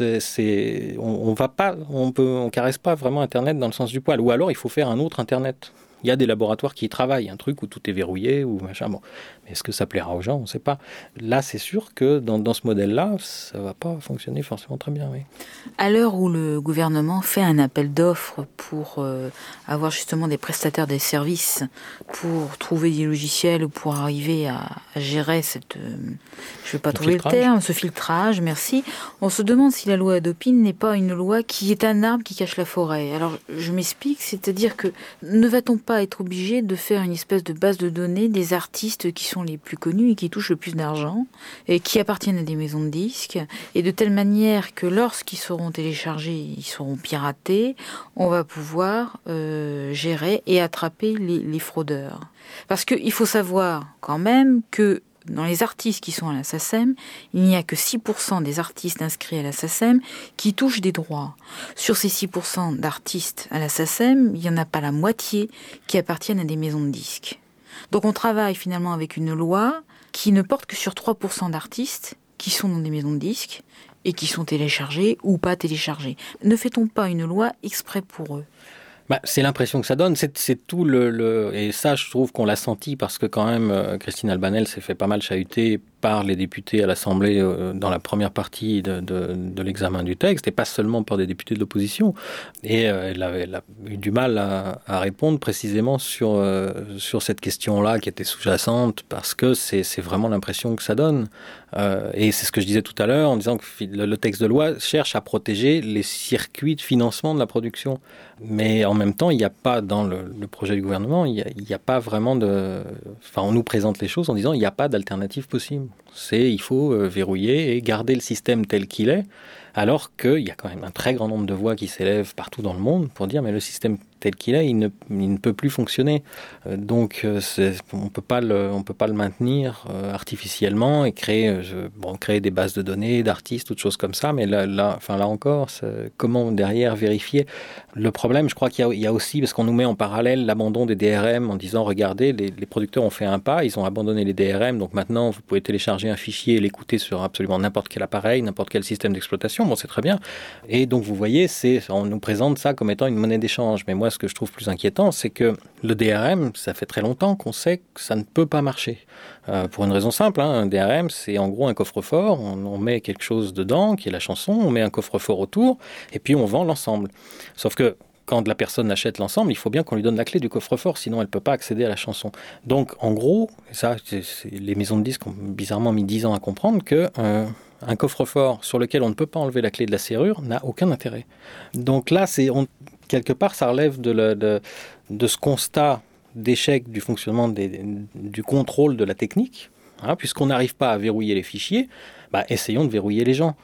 On, on, va pas, on peut, caresse pas vraiment Internet dans le sens du poil. Ou alors il faut faire un autre Internet. Il y a des laboratoires qui y travaillent, un truc où tout est verrouillé ou machin. Bon, mais est-ce que ça plaira aux gens? On ne sait pas. Là, c'est sûr que dans, dans ce modèle-là, ça va pas fonctionner forcément très bien. Oui. À l'heure où le gouvernement fait un appel d'offres pour euh, avoir justement des prestataires des services pour trouver des logiciels ou pour arriver à, gérer cette, euh, je vais pas trouver le terme, ce filtrage, merci. On se demande si la loi Adopi n'est pas une loi qui est un arbre qui cache la forêt. Alors, je m'explique, c'est-à-dire que ne va-t-on pas être obligé de faire une espèce de base de données des artistes qui sont les plus connus et qui touchent le plus d'argent et qui appartiennent à des maisons de disques et de telle manière que lorsqu'ils seront téléchargés, ils seront piratés, on va pouvoir euh, gérer et attraper les, les fraudeurs. Parce qu'il faut savoir quand même que dans les artistes qui sont à la SACEM, il n'y a que 6% des artistes inscrits à la SACEM qui touchent des droits. Sur ces 6% d'artistes à la SACEM, il n'y en a pas la moitié qui appartiennent à des maisons de disques. Donc on travaille finalement avec une loi qui ne porte que sur 3% d'artistes qui sont dans des maisons de disques et qui sont téléchargés ou pas téléchargés. Ne fait-on pas une loi exprès pour eux bah, c'est l'impression que ça donne. C'est tout le, le, Et ça, je trouve qu'on l'a senti parce que quand même, euh, Christine Albanel s'est fait pas mal chahuter par les députés à l'Assemblée euh, dans la première partie de, de, l'examen du texte, et pas seulement par des députés de l'opposition. Et euh, elle, avait, a eu du mal à, répondre précisément sur, euh, sur cette question-là qui était sous-jacente, parce que c'est vraiment l'impression que ça donne. Et c'est ce que je disais tout à l'heure en disant que le, texte de loi cherche à protéger les circuits de financement de la production. Mais en même temps, il n'y a pas dans le, projet du gouvernement, il n'y a, pas vraiment de... Enfin, on nous présente les choses en disant il n'y a pas d'alternative possible. C'est il faut euh, verrouiller et garder le système tel qu'il est, alors qu'il y a quand même un très grand nombre de voix qui s'élèvent partout dans le monde pour dire mais le système tel qu'il est, il ne, peut plus fonctionner. Euh, donc euh, on peut pas le, on peut pas le maintenir euh, artificiellement et créer, bon, créer des bases de données d'artistes, toutes choses comme ça. Mais là, là, enfin là encore, comment derrière vérifier Le problème, je crois qu'il y, y, a aussi parce qu'on nous met en parallèle l'abandon des DRM en disant regardez, les, les, producteurs ont fait un pas, ils ont abandonné les DRM, donc maintenant vous pouvez télécharger un fichier et l'écouter sur absolument n'importe quel appareil, n'importe quel système d'exploitation. Bon, c'est très bien. Et donc vous voyez, c'est on nous présente ça comme étant une monnaie d'échange. Mais moi, ce que je trouve plus inquiétant, c'est que le DRM, ça fait très longtemps qu'on sait que ça ne peut pas marcher. Euh, pour une raison simple, hein, un DRM, c'est en gros un coffre-fort, on, met quelque chose dedans, qui est la chanson, on met un coffre-fort autour, et puis on vend l'ensemble. Sauf que quand la personne achète l'ensemble, il faut bien qu'on lui donne la clé du coffre-fort, sinon elle ne peut pas accéder à la chanson. Donc en gros, ça, les maisons de disques ont bizarrement mis 10 ans à comprendre que euh, un coffre-fort sur lequel on ne peut pas enlever la clé de la serrure n'a aucun intérêt. Donc là, c'est quelque part, ça relève de, ce constat d'échec du fonctionnement du contrôle de la technique, hein, puisqu'on n'arrive pas à verrouiller les fichiers, bah, essayons de verrouiller les gens.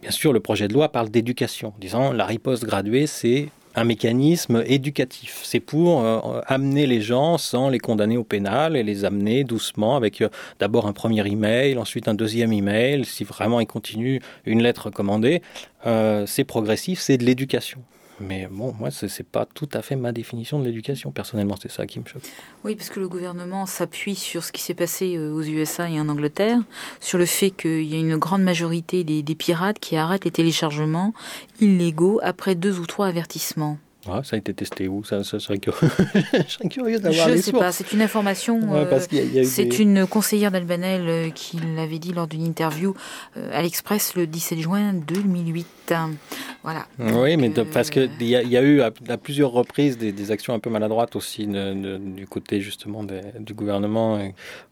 Bien sûr, le projet de loi parle d'éducation, disant la riposte graduée, c'est un mécanisme éducatif. C'est pour euh, amener les gens sans les condamner au pénal et les amener doucement avec euh, d'abord un premier email, ensuite un deuxième email. Si vraiment ils continuent, une lettre recommandée. Euh, c'est progressif, c'est de l'éducation. Mais bon, moi, ce n'est pas tout à fait ma définition de l'éducation. Personnellement, c'est ça qui me choque. Oui, parce que le gouvernement s'appuie sur ce qui s'est passé aux USA et en Angleterre, sur le fait qu'il y a une grande majorité des, des pirates qui arrêtent les téléchargements illégaux après deux ou trois avertissements. Ah, ça a été testé où? Ça, ça serait curieux, curieux d'avoir Je ne sais pas, c'est une information. Euh, c'est une conseillère d'Albanel euh, qui l'avait dit lors d'une interview euh, à l'Express le 17 juin 2008. Voilà. Oui, mais parce qu'il y, a, y a eu à, plusieurs reprises des, actions un peu maladroites aussi du côté justement du gouvernement,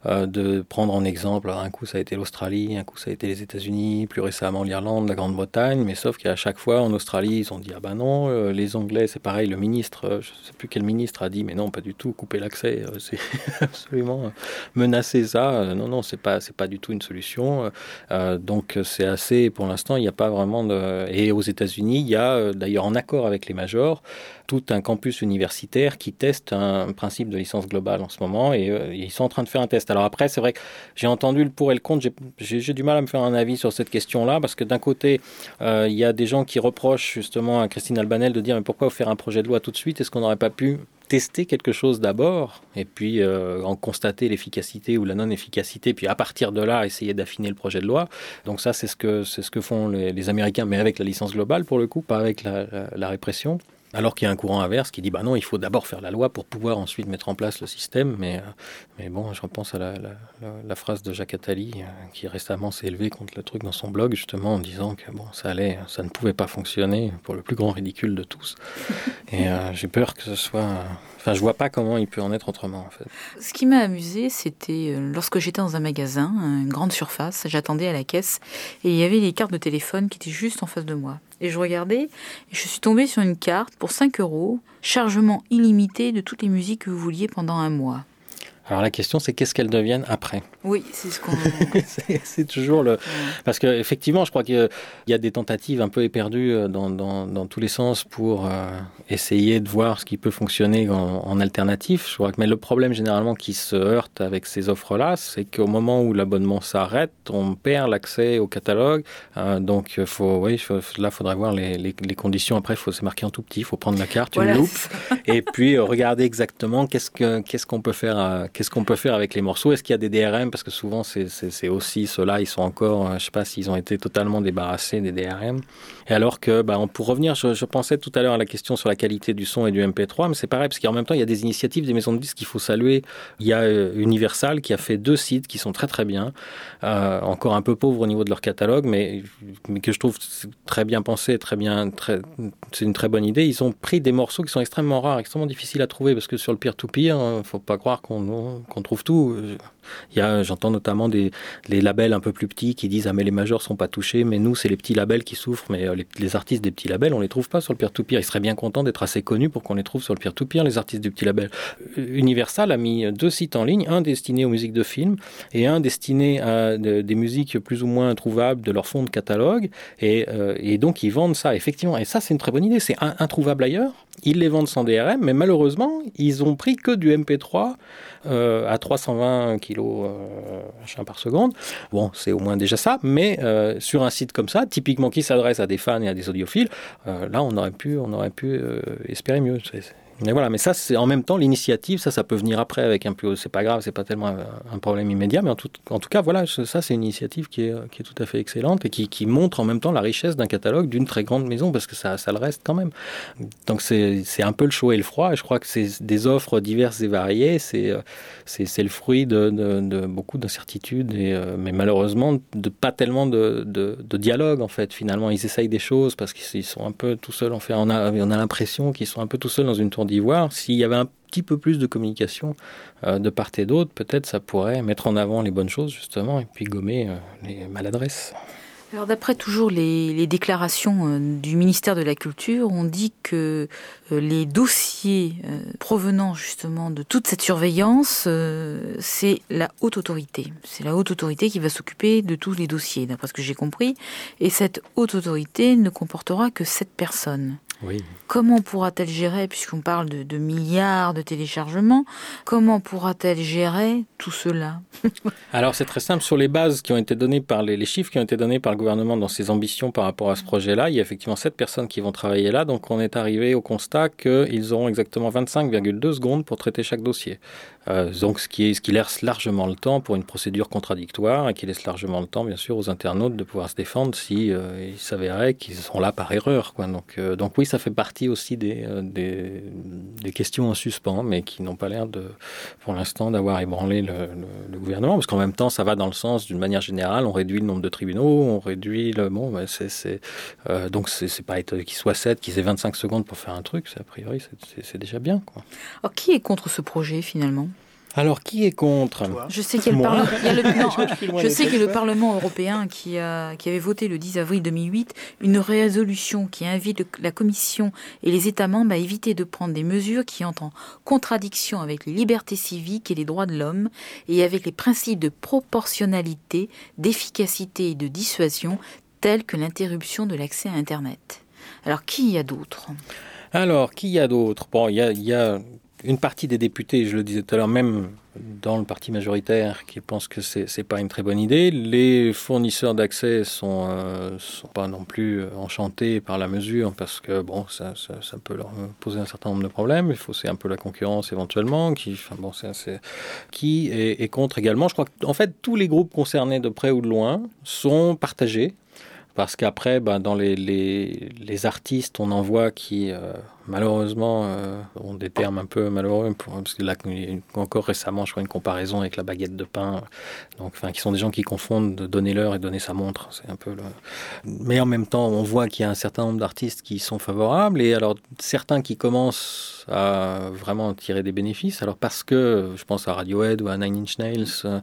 de prendre en exemple, un coup ça a été l'Australie, un coup ça a été les États-Unis, plus récemment l'Irlande, la Grande-Bretagne, mais sauf qu'à chaque fois en Australie ils ont dit ah ben non, les Anglais c'est pareil, le ministre, euh, je ne sais plus quel ministre a dit, mais non, pas du tout, couper l'accès, euh, c'est absolument euh, menacer ça. Non, non, c'est pas, c'est pas du tout une solution. donc c'est assez, pour l'instant, il n'y a pas vraiment de. Et aux États-Unis, il y a d'ailleurs en accord avec les majors tout un campus universitaire qui teste un principe de licence globale en ce moment et, ils sont en train de faire un test. Alors après, c'est vrai que j'ai entendu le pour et le contre. J'ai du mal à me faire un avis sur cette question-là parce que d'un côté, il y a des gens qui reprochent justement à Christine Albanel de dire mais pourquoi faire un projet de loi tout de suite? Est-ce qu'on n'aurait pas pu tester quelque chose d'abord et puis euh, en constater l'efficacité ou la non-efficacité, puis à partir de là essayer d'affiner le projet de loi. Donc ça c'est ce que c'est ce que font les, Américains, mais avec la licence globale pour le coup, pas avec la répression. Alors qu'il y a un courant inverse qui dit bah non, il faut d'abord faire la loi pour pouvoir ensuite mettre en place le système. Mais, euh, mais bon, je repense à la, la, phrase de Jacques Attali euh, qui récemment s'est élevé contre le truc dans son blog, justement en disant que bon, ça allait, ça ne pouvait pas fonctionner pour le plus grand ridicule de tous. Et euh, j'ai peur que ce soit. Enfin, je vois pas comment il peut en être autrement en fait. Ce qui m'a amusé, c'était lorsque j'étais dans un magasin, une grande surface, j'attendais à la caisse et il y avait les cartes de téléphone qui étaient juste en face de moi. Et je regardais, et je suis tombée sur une carte pour 5 euros, chargement illimité de toutes les musiques que vous vouliez pendant un mois. Alors la question, c'est qu'est-ce qu'elles deviennent après? Oui, c'est ce qu'on. c'est toujours le. Parce qu'effectivement, je crois qu'il y a des tentatives un peu éperdues euh, dans, dans, dans tous les sens pour euh, essayer de voir ce qui peut fonctionner en, en, alternatif. Je crois que mais le problème généralement qui se heurte avec ces offres-là, c'est qu'au moment où l'abonnement s'arrête, on perd l'accès au catalogue. Euh, donc, faut, oui, faut, là, faudrait voir les, les, les conditions. Après, faut c'est marqué en tout petit. Il faut prendre la carte, une loupe, et puis regarder exactement qu'est-ce que qu'on peut faire. À, qu'est-ce qu'on peut faire avec les morceaux Est-ce qu'il y a des DRM Parce que souvent c'est aussi ceux-là, ils sont encore, je ne sais pas s'ils ont été totalement débarrassés des DRM. Et alors que, bah, pour revenir, je, pensais tout à l'heure à la question sur la qualité du son et du MP3, mais c'est pareil, parce qu'en même temps, il y a des initiatives des maisons de disques qu'il faut saluer. Il y a euh, Universal qui a fait deux sites qui sont très très bien, euh, encore un peu pauvres au niveau de leur catalogue, mais, que je trouve très bien pensé, très bien, c'est une très bonne idée. Ils ont pris des morceaux qui sont extrêmement rares, extrêmement difficiles à trouver, parce que sur le peer-to-peer, il ne faut pas croire qu'on trouve tout. Il y a, j'entends notamment des les labels un peu plus petits qui disent ah mais les majors sont pas touchés, mais nous c'est les petits labels qui souffrent, mais euh, les, artistes des petits labels on les trouve pas sur le peer-to-peer. Ils seraient bien contents d'être assez connus pour qu'on les trouve sur le peer-to-peer les artistes des petits labels. Euh, Universal a mis deux sites en ligne, un destiné aux musiques de films et un destiné à des musiques plus ou moins trouvables de leur fond de catalogue et, euh, et donc ils vendent ça effectivement et ça c'est une très bonne idée. C'est introuvable ailleurs. Ils les vendent sans DRM, mais malheureusement ils ont pris que du MP3 à 320 kg euh, par seconde. Bon, c'est au moins déjà ça, mais euh, sur un site comme ça, typiquement qui s'adresse à des fans et à des audiophiles, euh, là on aurait pu, on aurait pu espérer mieux. Mais voilà, mais ça, c'est en même temps l'initiative, ça, ça peut venir après avec un peu. C'est pas grave, c'est pas tellement un, problème immédiat, mais en tout, en tout cas, voilà, ça, c'est une initiative qui est, qui est, tout à fait excellente et qui, qui montre en même temps la richesse d'un catalogue d'une très grande maison, parce que ça, ça le reste quand même. Donc c'est un peu le chaud et le froid, et je crois que c'est des offres diverses et variées, c'est le fruit de, beaucoup d'incertitudes, euh, mais malheureusement, de pas tellement de, de, dialogue en fait. Finalement, ils essayent des choses parce qu'ils sont un peu tout seuls. En fait, on a, on a l'impression qu'ils sont un peu tout seuls dans une tour d'Ivoire. S'il y avait un petit peu plus de communication euh, de part et d'autre, peut-être ça pourrait mettre en avant les bonnes choses justement et puis gommer euh, les maladresses. Alors d'après toujours les, déclarations euh, du ministère de la Culture, on dit que les dossiers provenant justement de toute cette surveillance, c'est la haute autorité. C'est la haute autorité qui va s'occuper de tous les dossiers, d'après ce que j'ai compris. Et cette haute autorité ne comportera que sept personnes. Comment pourra-t-elle gérer, puisqu'on parle de, milliards de téléchargements, comment pourra-t-elle gérer tout cela? Alors c'est très simple, sur les bases qui ont été données par les, chiffres qui ont été donnés par le gouvernement dans ses ambitions par rapport à ce projet-là, il y a effectivement sept personnes qui vont travailler là, donc on est arrivé au constat qu'ils auront exactement 25,2 secondes pour traiter chaque dossier. Euh, donc ce qui, laisse largement le temps pour une procédure contradictoire et qui laisse largement le temps, bien sûr, aux internautes de pouvoir se défendre si euh, il s'avérait qu'ils sont là par erreur. Euh, donc oui, ça fait partie aussi des, des, questions en suspens, mais qui n'ont pas l'air pour l'instant, d'avoir ébranlé le, gouvernement, parce qu'en même temps, ça va dans le sens, d'une manière générale, on réduit le nombre de tribunaux, on réduit le bon, ben c'est, donc c'est pas qu'ils soient 7, qu'ils aient 25 secondes pour faire un truc, a priori c'est déjà bien. Alors qui est contre ce projet finalement? Alors, qui est contre Je sais qu'il y a, le, je sais que le Parlement européen qui, a, qui avait voté le 10 avril 2008 une résolution qui invite la Commission et les États membres à éviter de prendre des mesures qui entrent en contradiction avec les libertés civiques et les droits de l'homme et avec les principes de proportionnalité, d'efficacité et de dissuasion tels que l'interruption de l'accès à Internet. Alors, qui y a d'autres alors, qui y a d'autres Bon, il y y a une partie des députés, je le disais tout à l'heure, même dans le parti majoritaire, qui pense que c'est n'est pas une très bonne idée. Les fournisseurs d'accès sont, euh, sont pas non plus enchantés par la mesure parce que bon, ça, peut leur poser un certain nombre de problèmes. Il faut c'est un peu la concurrence éventuellement qui, est, contre également. Je crois qu'en fait tous les groupes concernés de près ou de loin sont partagés parce qu'après, ben, dans les, les, les, artistes, on en voit qui, euh, malheureusement, euh, ont des termes un peu malheureux. Pour, parce que là, encore récemment, je crois une comparaison avec la baguette de pain. Donc, enfin, qui sont des gens qui confondent de donner l'heure et donner sa montre. C'est un peu. Mais en même temps, on voit qu'il y a un certain nombre d'artistes qui sont favorables. Et alors, certains qui commencent à vraiment tirer des bénéfices. Alors, parce que, je pense à Radiohead ou à Nine Inch Nails, euh,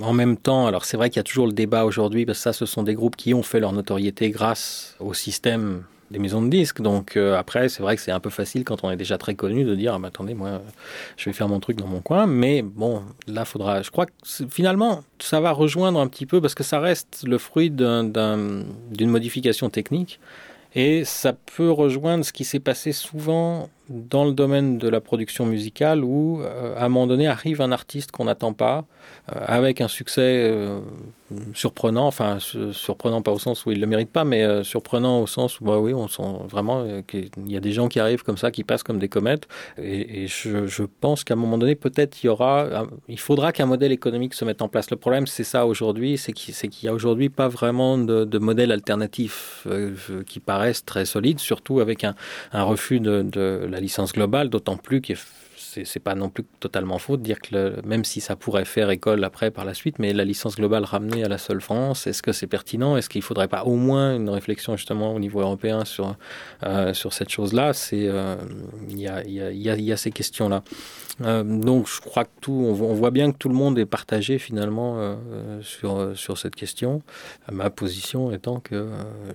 en même temps, alors c'est vrai qu'il y a toujours le débat aujourd'hui, parce que ça, ce sont des groupes qui ont fait leur notoriété grâce au système des maisons de disques. Donc euh, après, c'est vrai que c'est un peu facile quand on est déjà très connu de dire ah, attendez, moi, je vais faire mon truc dans mon coin. Mais bon, là, faudra. Je crois que finalement, ça va rejoindre un petit peu parce que ça reste le fruit d'une modification technique. Et ça peut rejoindre ce qui s'est passé souvent dans le domaine de la production musicale où, à un moment donné, arrive un artiste qu'on n'attend pas, avec un succès surprenant, enfin surprenant pas au sens où il le mérite pas, mais euh, surprenant au sens où bah oui, on sent vraiment euh, qu'il y a des gens qui arrivent comme ça, qui passent comme des comètes. Et, je, pense qu'à un moment donné, peut-être il y aura, il faudra qu'un modèle économique se mette en place. Le problème, c'est ça aujourd'hui, c'est qu'il n'y a aujourd'hui pas vraiment de, modèle alternatif euh, qui paraissent très solide, surtout avec un, refus de, de la licence globale, d'autant plus qu'il c'est pas non plus totalement faux de dire que même si ça pourrait faire école après par la suite, mais la licence globale ramenée à la seule France, est-ce que c'est pertinent? Est-ce qu'il faudrait pas au moins une réflexion justement au niveau européen sur, euh, sur cette chose-là? C'est euh, il y, a, y, a, y, a, ces questions-là. Euh, donc je crois que tout, on, voit bien que tout le monde est partagé finalement sur, sur cette question. Ma position étant que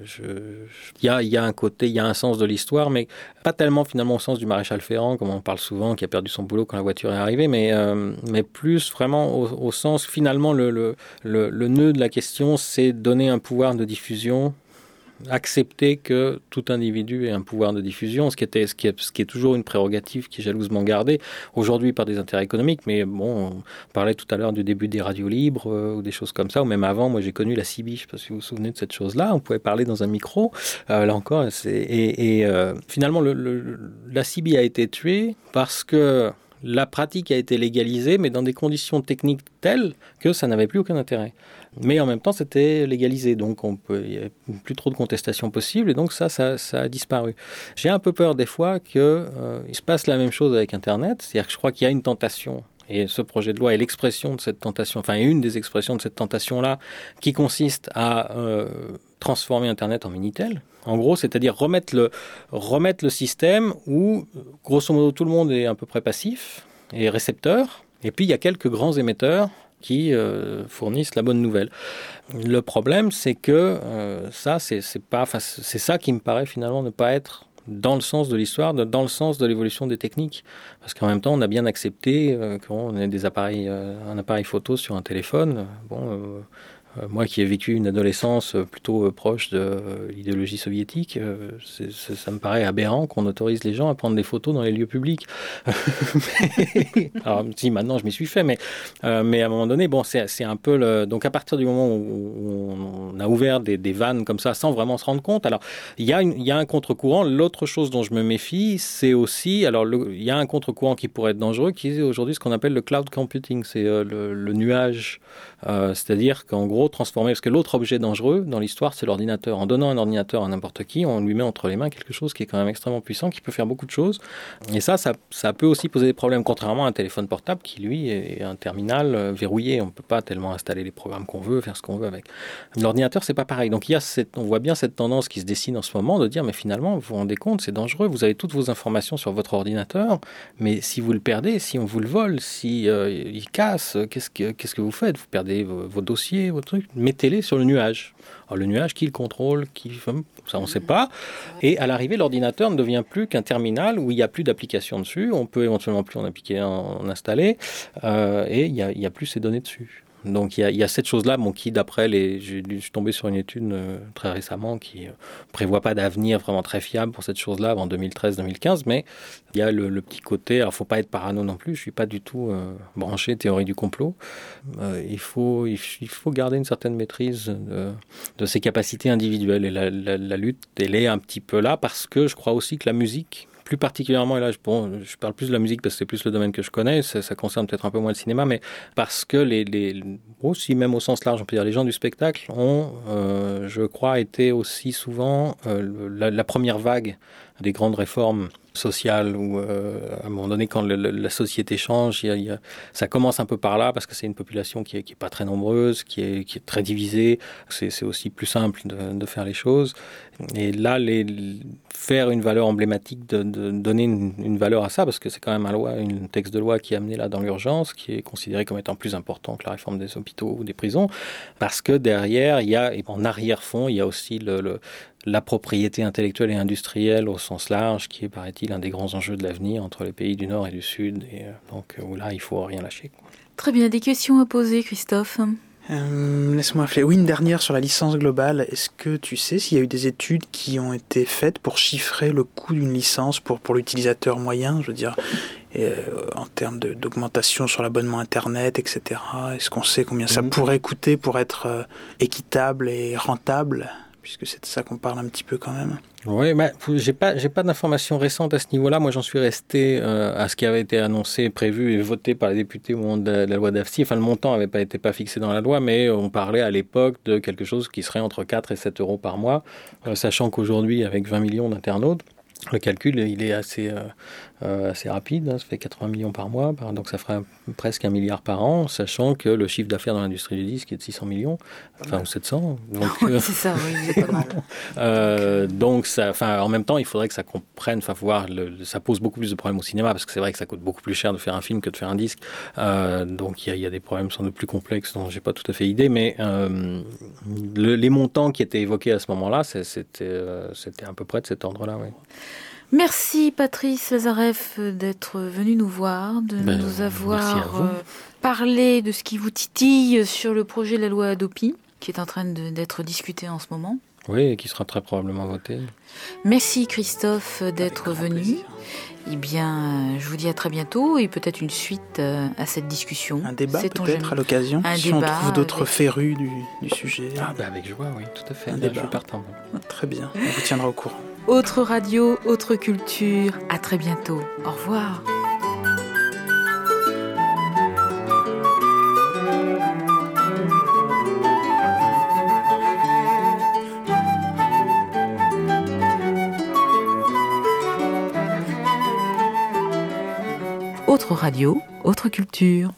je, il y, a, y a un côté, il y a un sens de l'histoire, mais pas tellement finalement au sens du maréchal Ferrand, comme on parle souvent, qui a perdu son boulot quand la voiture est arrivée, mais, euh, mais plus vraiment au, sens, finalement, le, le, le, nœud de la question, c'est donner un pouvoir de diffusion accepter que tout individu ait un pouvoir de diffusion, ce qui, était, ce qui, est, toujours une prérogative qui est jalousement gardée, aujourd'hui par des intérêts économiques, mais bon, on parlait tout à l'heure du début des radios libres euh, ou des choses comme ça, ou même avant, moi j'ai connu la CB, je sais pas si vous vous souvenez de cette chose-là, on pouvait parler dans un micro, euh, là encore, et, euh, finalement le, la CB a été tuée parce que la pratique a été légalisée, mais dans des conditions techniques telles que ça n'avait plus aucun intérêt. Mais en même temps, c'était légalisé, donc on peut, il n'y avait plus trop de contestations possibles, et donc ça, ça, a disparu. J'ai un peu peur des fois qu'il euh, se passe la même chose avec Internet, c'est-à-dire que je crois qu'il y a une tentation et ce projet de loi est l'expression de cette tentation, enfin une des expressions de cette tentation-là, qui consiste à euh, transformer Internet en Minitel. En gros, c'est-à-dire remettre le, remettre le système où, grosso modo, tout le monde est à peu près passif et récepteur. Et puis, il y a quelques grands émetteurs qui euh, fournissent la bonne nouvelle. Le problème, c'est que euh, ça, c'est ça qui me paraît finalement ne pas être dans le sens de l'histoire, dans le sens de l'évolution des techniques. Parce qu'en même temps, on a bien accepté euh, qu'on ait des appareils, un appareil photo sur un téléphone. Bon, moi qui ai vécu une adolescence plutôt euh, proche de euh, l'idéologie soviétique, ça me paraît aberrant qu'on autorise les gens à prendre des photos dans les lieux publics. Alors, si maintenant je m'y suis fait, mais, mais à un moment donné, bon, c'est un peu le. Donc à partir du moment où on a ouvert des, vannes comme ça sans vraiment se rendre compte, alors il y a, y a un contre-courant. L'autre chose dont je me méfie, c'est aussi. Alors il y a un contre-courant qui pourrait être dangereux, qui est aujourd'hui ce qu'on appelle le cloud computing, c'est le, nuage. C'est-à-dire qu'en gros, transformer, parce que l'autre objet dangereux dans l'histoire, c'est l'ordinateur. En donnant un ordinateur à n'importe qui, on lui met entre les mains quelque chose qui est quand même extrêmement puissant, qui peut faire beaucoup de choses. Et ça, ça, peut aussi poser des problèmes, contrairement à un téléphone portable qui, lui, est un terminal euh, verrouillé. On ne peut pas tellement installer les programmes qu'on veut, faire ce qu'on veut avec. L'ordinateur, c'est pas pareil. Donc il y a on voit bien cette tendance qui se dessine en ce moment de dire, mais finalement, vous vous rendez compte, c'est dangereux. Vous avez toutes vos informations sur votre ordinateur, mais si vous le perdez, si on vous le vole, si euh, il casse, qu'est-ce que, que vous faites? Vous perdez vos, vos dossiers, mettez-les sur le nuage. Alors le nuage, qui le contrôle, qui ça on ne sait pas. Et à l'arrivée, l'ordinateur ne devient plus qu'un terminal où il n'y a plus d'application dessus. On peut éventuellement plus en appliquer, en, installer, euh, et il n'y a, plus ces données dessus. Donc il y, a, cette chose-là, bon, qui d'après les, je suis tombé sur une étude euh, très récemment qui ne euh, prévoit pas d'avenir vraiment très fiable pour cette chose-là avant 2013-2015, mais il y a le, petit côté, alors faut pas être parano non plus, je suis pas du tout euh, branché théorie du complot. il faut il, faut garder une certaine maîtrise de, ses capacités individuelles et la lutte, elle est un petit peu là parce que je crois aussi que la musique plus particulièrement, et là, bon, je parle plus de la musique parce que c'est plus le domaine que je connais, ça, concerne peut-être un peu moins le cinéma, mais parce que les, les, aussi, même au sens large, on peut dire, les gens du spectacle ont, euh, je crois, été aussi souvent euh, la, première vague des grandes réformes sociales où, euh, à un moment donné, quand la société change, ça commence un peu par là parce que c'est une population qui est, qui est pas très nombreuse, qui est, très divisée. C'est aussi plus simple de, faire les choses. Et là, faire une valeur emblématique, donner une, une, valeur à ça, parce que c'est quand même un, loi, un texte de loi qui est amené là dans l'urgence, qui est considéré comme étant plus important que la réforme des hôpitaux ou des prisons, parce que derrière, en arrière-fond, il y a aussi le la propriété intellectuelle et industrielle au sens large, qui est, paraît-il, un des grands enjeux de l'avenir entre les pays du Nord et du Sud. Et euh, donc, euh, là, il faut rien lâcher. Très bien. Des questions à poser, Christophe? Euh, laisse-moi faire. Oui, une dernière sur la licence globale. Est-ce que tu sais s'il y a eu des études qui ont été faites pour chiffrer le coût d'une licence pour, pour l'utilisateur moyen Je veux dire, euh, en termes d'augmentation sur l'abonnement Internet, etc. Est-ce qu'on sait combien ça mhm. pourrait coûter pour être euh, équitable et rentable? Puisque c'est de ça qu'on parle un petit peu quand même. Oui, mais j'ai pas, j'ai pas d'informations récentes à ce niveau-là. Moi, j'en suis resté euh, à ce qui avait été annoncé, prévu et voté par les députés au moment de la, loi d'AFSI. Enfin, le montant n'avait pas été pas fixé dans la loi, mais on parlait à l'époque de quelque chose qui serait entre 4 et 7 euros par mois, euh, sachant qu'aujourd'hui, avec 20 millions d'internautes, le calcul, il est assez, euh, euh, assez rapide, hein. ça fait 80 millions par mois, donc ça fera presque un milliard par an, sachant que le chiffre d'affaires dans l'industrie du disque est de 600 millions, enfin ou 700. Donc, euh, c'est ça, oui, c'est pas mal. euh, donc, ça, en même temps, il faudrait que ça comprenne, enfin, voir, le, ça pose beaucoup plus de problèmes au cinéma, parce que c'est vrai que ça coûte beaucoup plus cher de faire un film que de faire un disque, euh, donc il y, y, a des problèmes sans doute plus complexes dont j'ai pas tout à fait idée, mais euh, le, les montants qui étaient évoqués à ce moment-là, c'était c'était à peu près de cet ordre-là, oui. Merci Patrice Lazareff d'être venu nous voir, de ben, nous avoir euh, parlé de ce qui vous titille sur le projet de la loi Adopi, qui est en train d'être discuté en ce moment. Oui, et qui sera très probablement voté. Merci Christophe d'être venu. Eh bien, je vous dis à très bientôt et peut-être une suite euh, à cette discussion. Un débat peut-être à l'occasion, si on trouve d'autres férus du, sujet. Ah bah avec joie, oui, tout à fait. Un débat. Très bien, on vous tiendra au courant. Autre radio, autre culture. À très bientôt. Au revoir. Autre radio, autre culture.